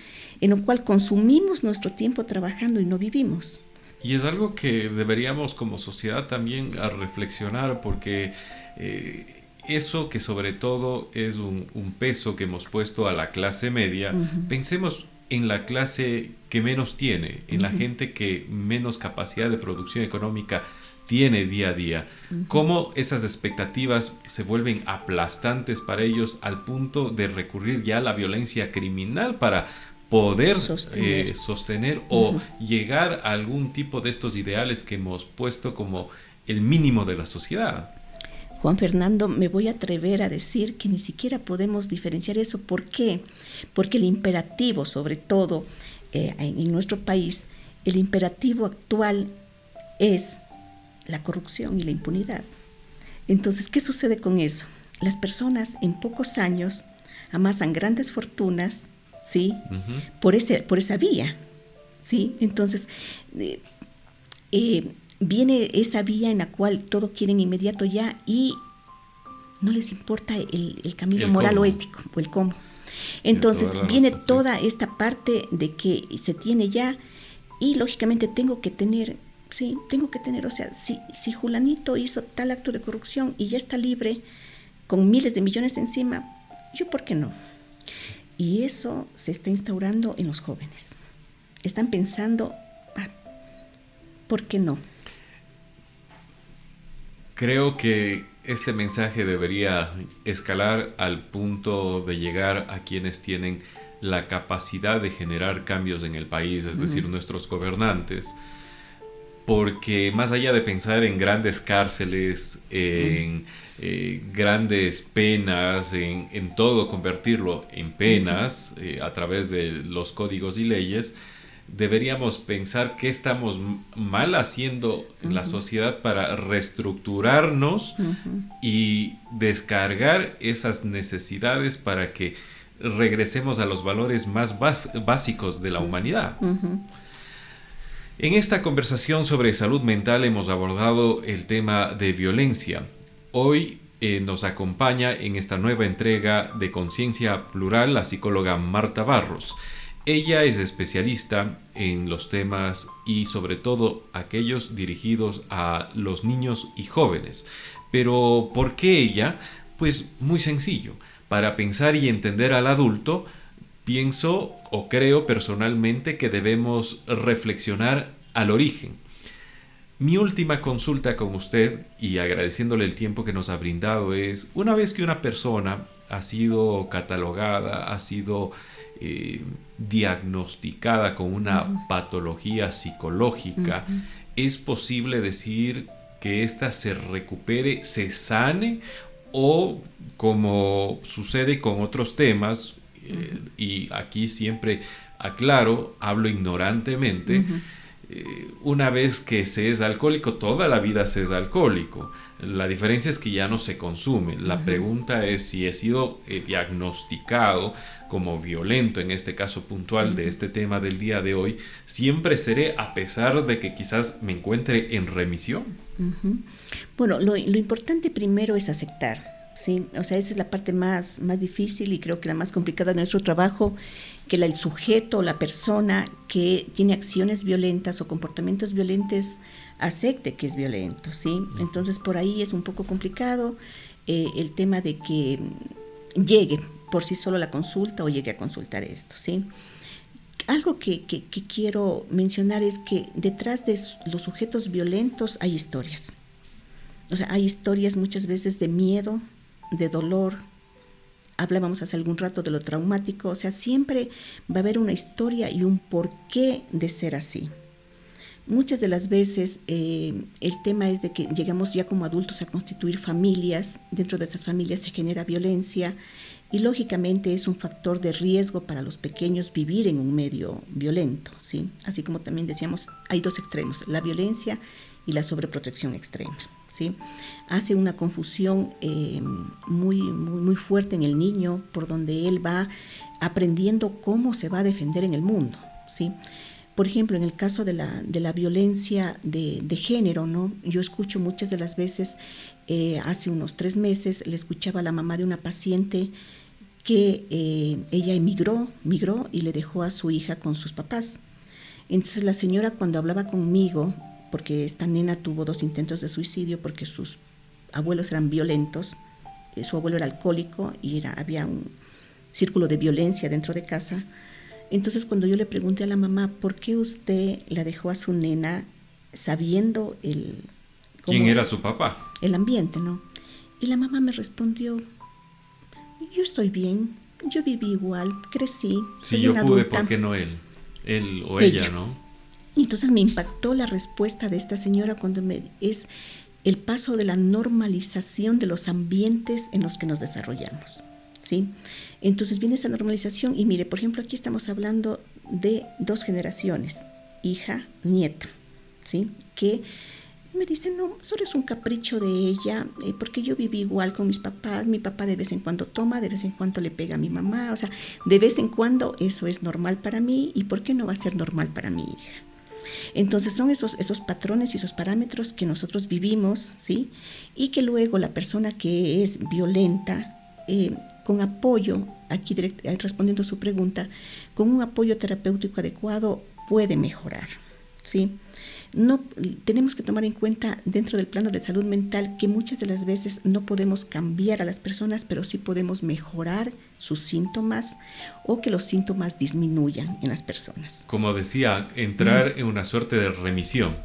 en lo cual consumimos nuestro tiempo trabajando y no vivimos. Y es algo que deberíamos como sociedad también a reflexionar porque eh, eso que sobre todo es un, peso que hemos puesto a la clase media, pensemos en la clase que menos tiene, en la gente que menos capacidad de producción económica tiene día a día. Cómo esas expectativas se vuelven aplastantes para ellos al punto de recurrir ya a la violencia criminal para poder sostener, o llegar a algún tipo de estos ideales que hemos puesto como el mínimo de la sociedad. Juan Fernando, me voy a atrever a decir que ni siquiera podemos diferenciar eso. ¿Por qué? Porque el imperativo, sobre todo eh, en nuestro país, el imperativo actual es la corrupción y la impunidad. Entonces, ¿qué sucede con eso? Las personas en pocos años amasan grandes fortunas, ¿sí? por, ese, por esa vía, ¿sí? Entonces, eh, eh, viene esa vía en la cual todo quieren inmediato ya y no les importa el, camino moral o ético o el cómo. Entonces viene toda esta parte de que se tiene ya y lógicamente tengo que tener, sí, tengo que tener, o sea, si, si Julanito hizo tal acto de corrupción y ya está libre con miles de millones encima, yo por qué no. Y eso se está instaurando en los jóvenes. Están pensando, ah, ¿por qué no? Creo que este mensaje debería escalar al punto de llegar a quienes tienen la capacidad de generar cambios en el país, es decir, nuestros gobernantes, porque más allá de pensar en grandes cárceles, en eh, grandes penas, en, todo convertirlo en penas eh, a través de los códigos y leyes, deberíamos pensar qué estamos mal haciendo en la sociedad para reestructurarnos y descargar esas necesidades para que regresemos a los valores más básicos de la humanidad. En esta conversación sobre salud mental hemos abordado el tema de violencia. Hoy eh, nos acompaña en esta nueva entrega de Conciencia Plural la psicóloga Marta Barros. Ella es especialista en los temas y sobre todo aquellos dirigidos a los niños y jóvenes. Pero ¿por qué ella? Pues muy sencillo. Para pensar y entender al adulto, pienso o creo personalmente que debemos reflexionar al origen. Mi última consulta con usted y agradeciéndole el tiempo que nos ha brindado es, una vez que una persona ha sido catalogada, ha sido eh, diagnosticada con una patología psicológica, es posible decir que ésta se recupere, se sane o como sucede con otros temas, eh, y aquí siempre aclaro, hablo ignorantemente, eh, una vez que se es alcohólico, toda la vida se es alcohólico. La diferencia es que ya no se consume. La pregunta es si he sido eh, diagnosticado como violento, en este caso puntual de este tema del día de hoy, siempre seré a pesar de que quizás me encuentre en remisión. Bueno, lo, lo importante primero es aceptar. Sí, o sea, esa es la parte más, más difícil y creo que la más complicada de nuestro trabajo, que el sujeto, la persona que tiene acciones violentas o comportamientos violentos acepte que es violento, ¿sí? Entonces por ahí es un poco complicado eh, el tema de que llegue por sí solo la consulta o llegue a consultar esto, ¿sí? Algo que, quiero mencionar es que detrás de los sujetos violentos hay historias. O sea, hay historias muchas veces de miedo, de dolor, hablábamos hace algún rato de lo traumático, o sea, siempre va a haber una historia y un porqué de ser así. Muchas de las veces eh, el tema es de que llegamos ya como adultos a constituir familias, dentro de esas familias se genera violencia y lógicamente es un factor de riesgo para los pequeños vivir en un medio violento, ¿sí? Así como también decíamos, hay dos extremos, la violencia y la sobreprotección extrema. ¿sí? Hace una confusión eh, muy, muy, muy fuerte en el niño por donde él va aprendiendo cómo se va a defender en el mundo. ¿sí? Por ejemplo, en el caso de la, de la violencia de, de, género, ¿no? yo escucho muchas de las veces, eh, hace unos tres meses, le escuchaba a la mamá de una paciente que eh, ella emigró, migró y le dejó a su hija con sus papás. Entonces la señora cuando hablaba conmigo porque esta nena tuvo dos intentos de suicidio porque sus abuelos eran violentos, eh, su abuelo era alcohólico y era, había un círculo de violencia dentro de casa. Entonces cuando yo le pregunté a la mamá, ¿por qué usted la dejó a su nena sabiendo el... ¿Quién era su papá? El ambiente, ¿no? Y la mamá me respondió, yo estoy bien, yo viví igual, crecí. Si yo pude, ¿por qué no él? Él o ella, ¿no? Y entonces me impactó la respuesta de esta señora cuando me es el paso de la normalización de los ambientes en los que nos desarrollamos. ¿sí? Entonces viene esa normalización y mire, por ejemplo, aquí estamos hablando de dos generaciones, hija, nieta, ¿sí? que me dicen, no, solo es un capricho de ella, eh, porque yo viví igual con mis papás, mi papá de vez en cuando toma, de vez en cuando le pega a mi mamá, o sea, de vez en cuando eso es normal para mí y ¿por qué no va a ser normal para mi hija? Entonces son esos, esos patrones y esos parámetros que nosotros vivimos, ¿sí? Y que luego la persona que es violenta, eh, con apoyo, aquí eh, respondiendo a su pregunta, con un apoyo terapéutico adecuado puede mejorar, ¿sí? No, tenemos que tomar en cuenta dentro del plano de salud mental que muchas de las veces no podemos cambiar a las personas, pero sí podemos mejorar sus síntomas o que los síntomas disminuyan en las personas. Como decía, entrar en una suerte de remisión.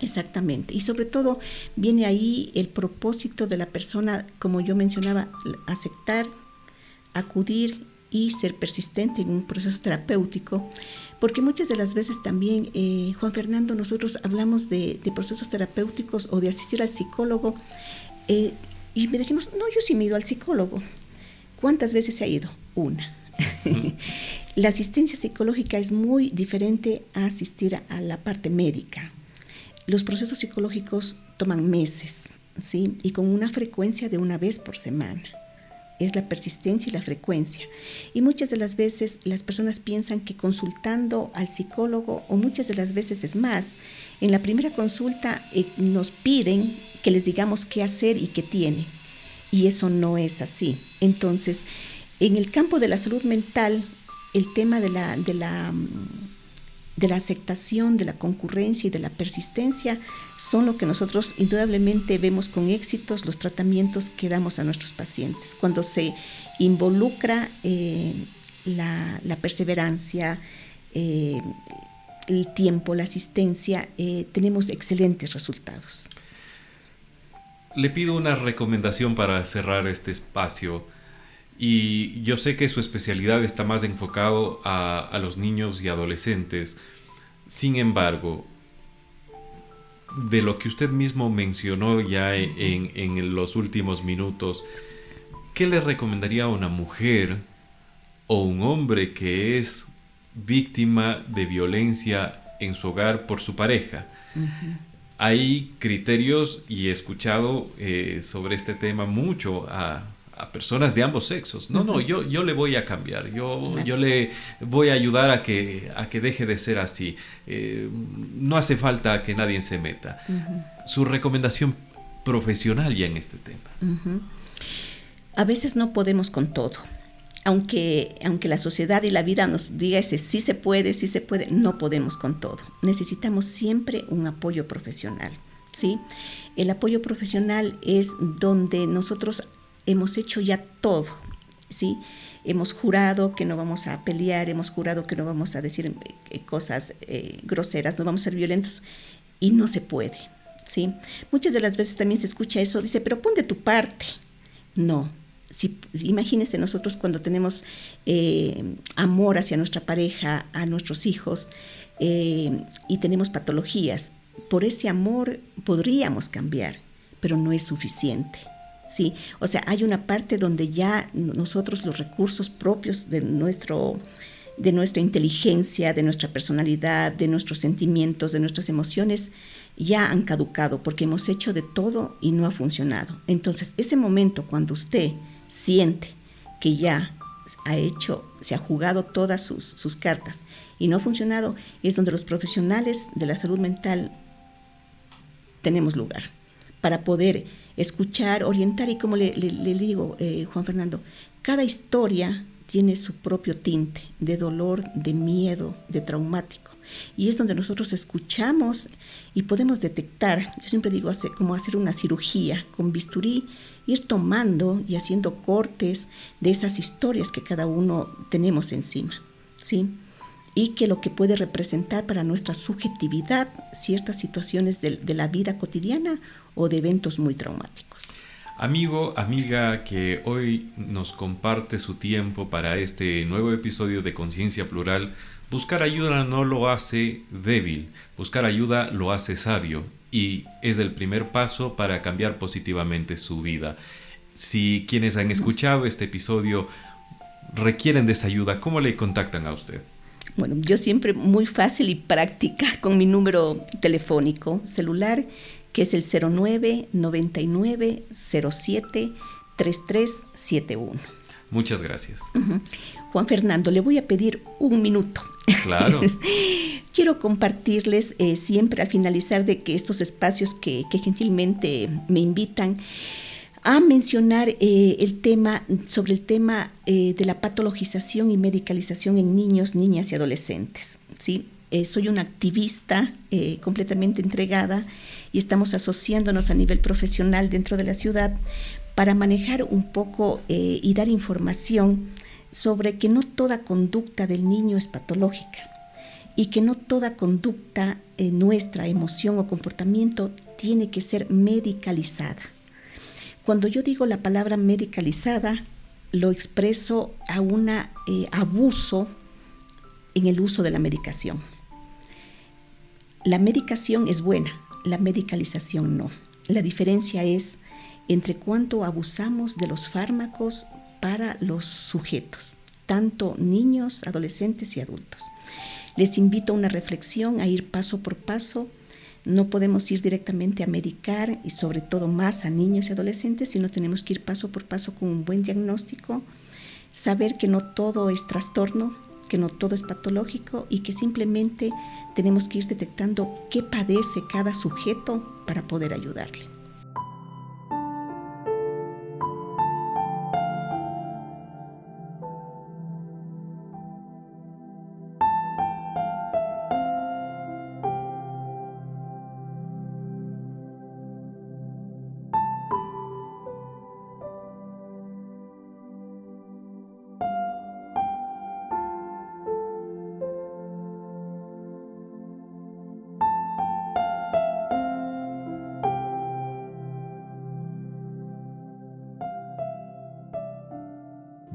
Exactamente. Y sobre todo viene ahí el propósito de la persona, como yo mencionaba, aceptar, acudir y ser persistente en un proceso terapéutico porque muchas de las veces también, eh, Juan Fernando, nosotros hablamos de, procesos terapéuticos o de asistir al psicólogo eh, y me decimos, no, yo sí me he ido al psicólogo. ¿Cuántas veces se ha ido? Una. la asistencia psicológica es muy diferente a asistir a la parte médica. Los procesos psicológicos toman meses, ¿sí? Y con una frecuencia de una vez por semana es la persistencia y la frecuencia. Y muchas de las veces las personas piensan que consultando al psicólogo, o muchas de las veces es más, en la primera consulta eh, nos piden que les digamos qué hacer y qué tiene. Y eso no es así. Entonces, en el campo de la salud mental, el tema de la, de la de la aceptación, de la concurrencia y de la persistencia son lo que nosotros indudablemente vemos con éxitos los tratamientos que damos a nuestros pacientes. Cuando se involucra eh, la, perseverancia, eh, el tiempo, la asistencia, eh, tenemos excelentes resultados. Le pido una recomendación para cerrar este espacio. Y yo sé que su especialidad está más enfocado a, los niños y adolescentes. Sin embargo, de lo que usted mismo mencionó ya en, en, los últimos minutos, ¿qué le recomendaría a una mujer o un hombre que es víctima de violencia en su hogar por su pareja? Hay criterios y he escuchado eh, sobre este tema mucho a a personas de ambos sexos. No, no, yo, yo le voy a cambiar, yo, yo le voy a ayudar a que, a que deje de ser así. Eh, no hace falta que nadie se meta. Su recomendación profesional ya en este tema. A veces no podemos con todo. Aunque, aunque la sociedad y la vida nos diga ese sí se puede, sí se puede, no podemos con todo. Necesitamos siempre un apoyo profesional. ¿sí? El apoyo profesional es donde nosotros hemos hecho ya todo, ¿sí? Hemos jurado que no vamos a pelear, hemos jurado que no vamos a decir eh, cosas eh, groseras, no vamos a ser violentos y no se puede, ¿sí? Muchas de las veces también se escucha eso, dice, pero pon de tu parte. No, si, imagínense nosotros cuando tenemos eh, amor hacia nuestra pareja, a nuestros hijos, y tenemos patologías, por ese amor podríamos cambiar, pero no es suficiente. ¿Sí? O sea, hay una parte donde ya nosotros los recursos propios de, nuestro, de nuestra inteligencia, de nuestra personalidad, de nuestros sentimientos, de nuestras emociones, ya han caducado porque hemos hecho de todo y no ha funcionado. Entonces, ese momento cuando usted siente que ya ha hecho, se ha jugado todas sus, sus cartas y no ha funcionado, es donde los profesionales de la salud mental tenemos lugar para poder escuchar, orientar y como le, digo, eh, Juan Fernando, cada historia tiene su propio tinte de dolor, de miedo, de traumático. Y es donde nosotros escuchamos y podemos detectar, yo siempre digo como hacer una cirugía con bisturí, ir tomando y haciendo cortes de esas historias que cada uno tenemos encima. ¿sí? Y que lo que puede representar para nuestra subjetividad ciertas situaciones de, la vida cotidiana o de eventos muy traumáticos. Amigo, amiga que hoy nos comparte su tiempo para este nuevo episodio de Conciencia Plural, buscar ayuda no lo hace débil, buscar ayuda lo hace sabio y es el primer paso para cambiar positivamente su vida. Si quienes han escuchado este episodio requieren de esa ayuda, ¿cómo le contactan a usted? Bueno, yo siempre muy fácil y práctica con mi número telefónico celular que es el 09 99 07 3371. Muchas gracias. Juan Fernando, le voy a pedir un minuto. Claro. Quiero compartirles eh, siempre al finalizar de que estos espacios que, gentilmente me invitan a mencionar eh, el tema sobre el tema eh, de la patologización y medicalización en niños, niñas y adolescentes. ¿sí? soy una activista completamente entregada y estamos asociándonos a nivel profesional dentro de la ciudad para manejar un poco eh, y dar información sobre que no toda conducta del niño es patológica y que no toda conducta, eh, nuestra emoción o comportamiento tiene que ser medicalizada. Cuando yo digo la palabra medicalizada, lo expreso a un eh, abuso en el uso de la medicación. La medicación es buena, la medicalización no. La diferencia es entre cuánto abusamos de los fármacos para los sujetos, tanto niños, adolescentes y adultos. Les invito a una reflexión, a ir paso por paso. No podemos ir directamente a medicar y sobre todo más a niños y adolescentes, sino tenemos que ir paso por paso con un buen diagnóstico, saber que no todo es trastorno, que no todo es patológico y que simplemente tenemos que ir detectando qué padece cada sujeto para poder ayudarle.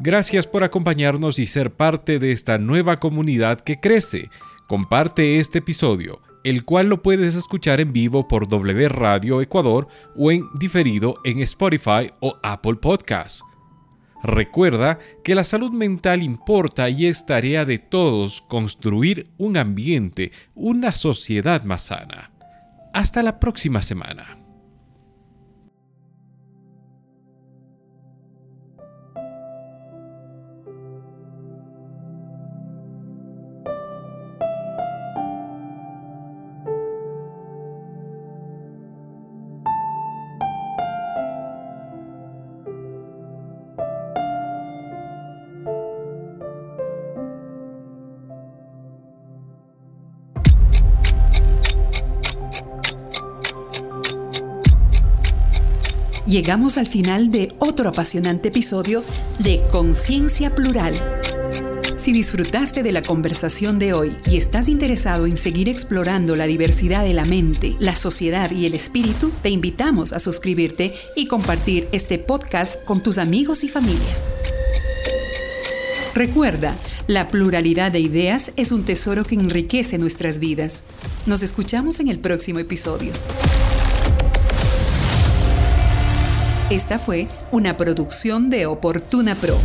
Gracias por acompañarnos y ser parte de esta nueva comunidad que crece. Comparte este episodio, el cual lo puedes escuchar en vivo por W Radio Ecuador o en diferido en Spotify o Apple Podcasts. Recuerda que la salud mental importa y es tarea de todos construir un ambiente, una sociedad más sana. Hasta la próxima semana. Llegamos al final de otro apasionante episodio de Conciencia Plural. Si disfrutaste de la conversación de hoy y estás interesado en seguir explorando la diversidad de la mente, la sociedad y el espíritu, te invitamos a suscribirte y compartir este podcast con tus amigos y familia. Recuerda, la pluralidad de ideas es un tesoro que enriquece nuestras vidas. Nos escuchamos en el próximo episodio. Esta fue una producción de Oportuna Pro.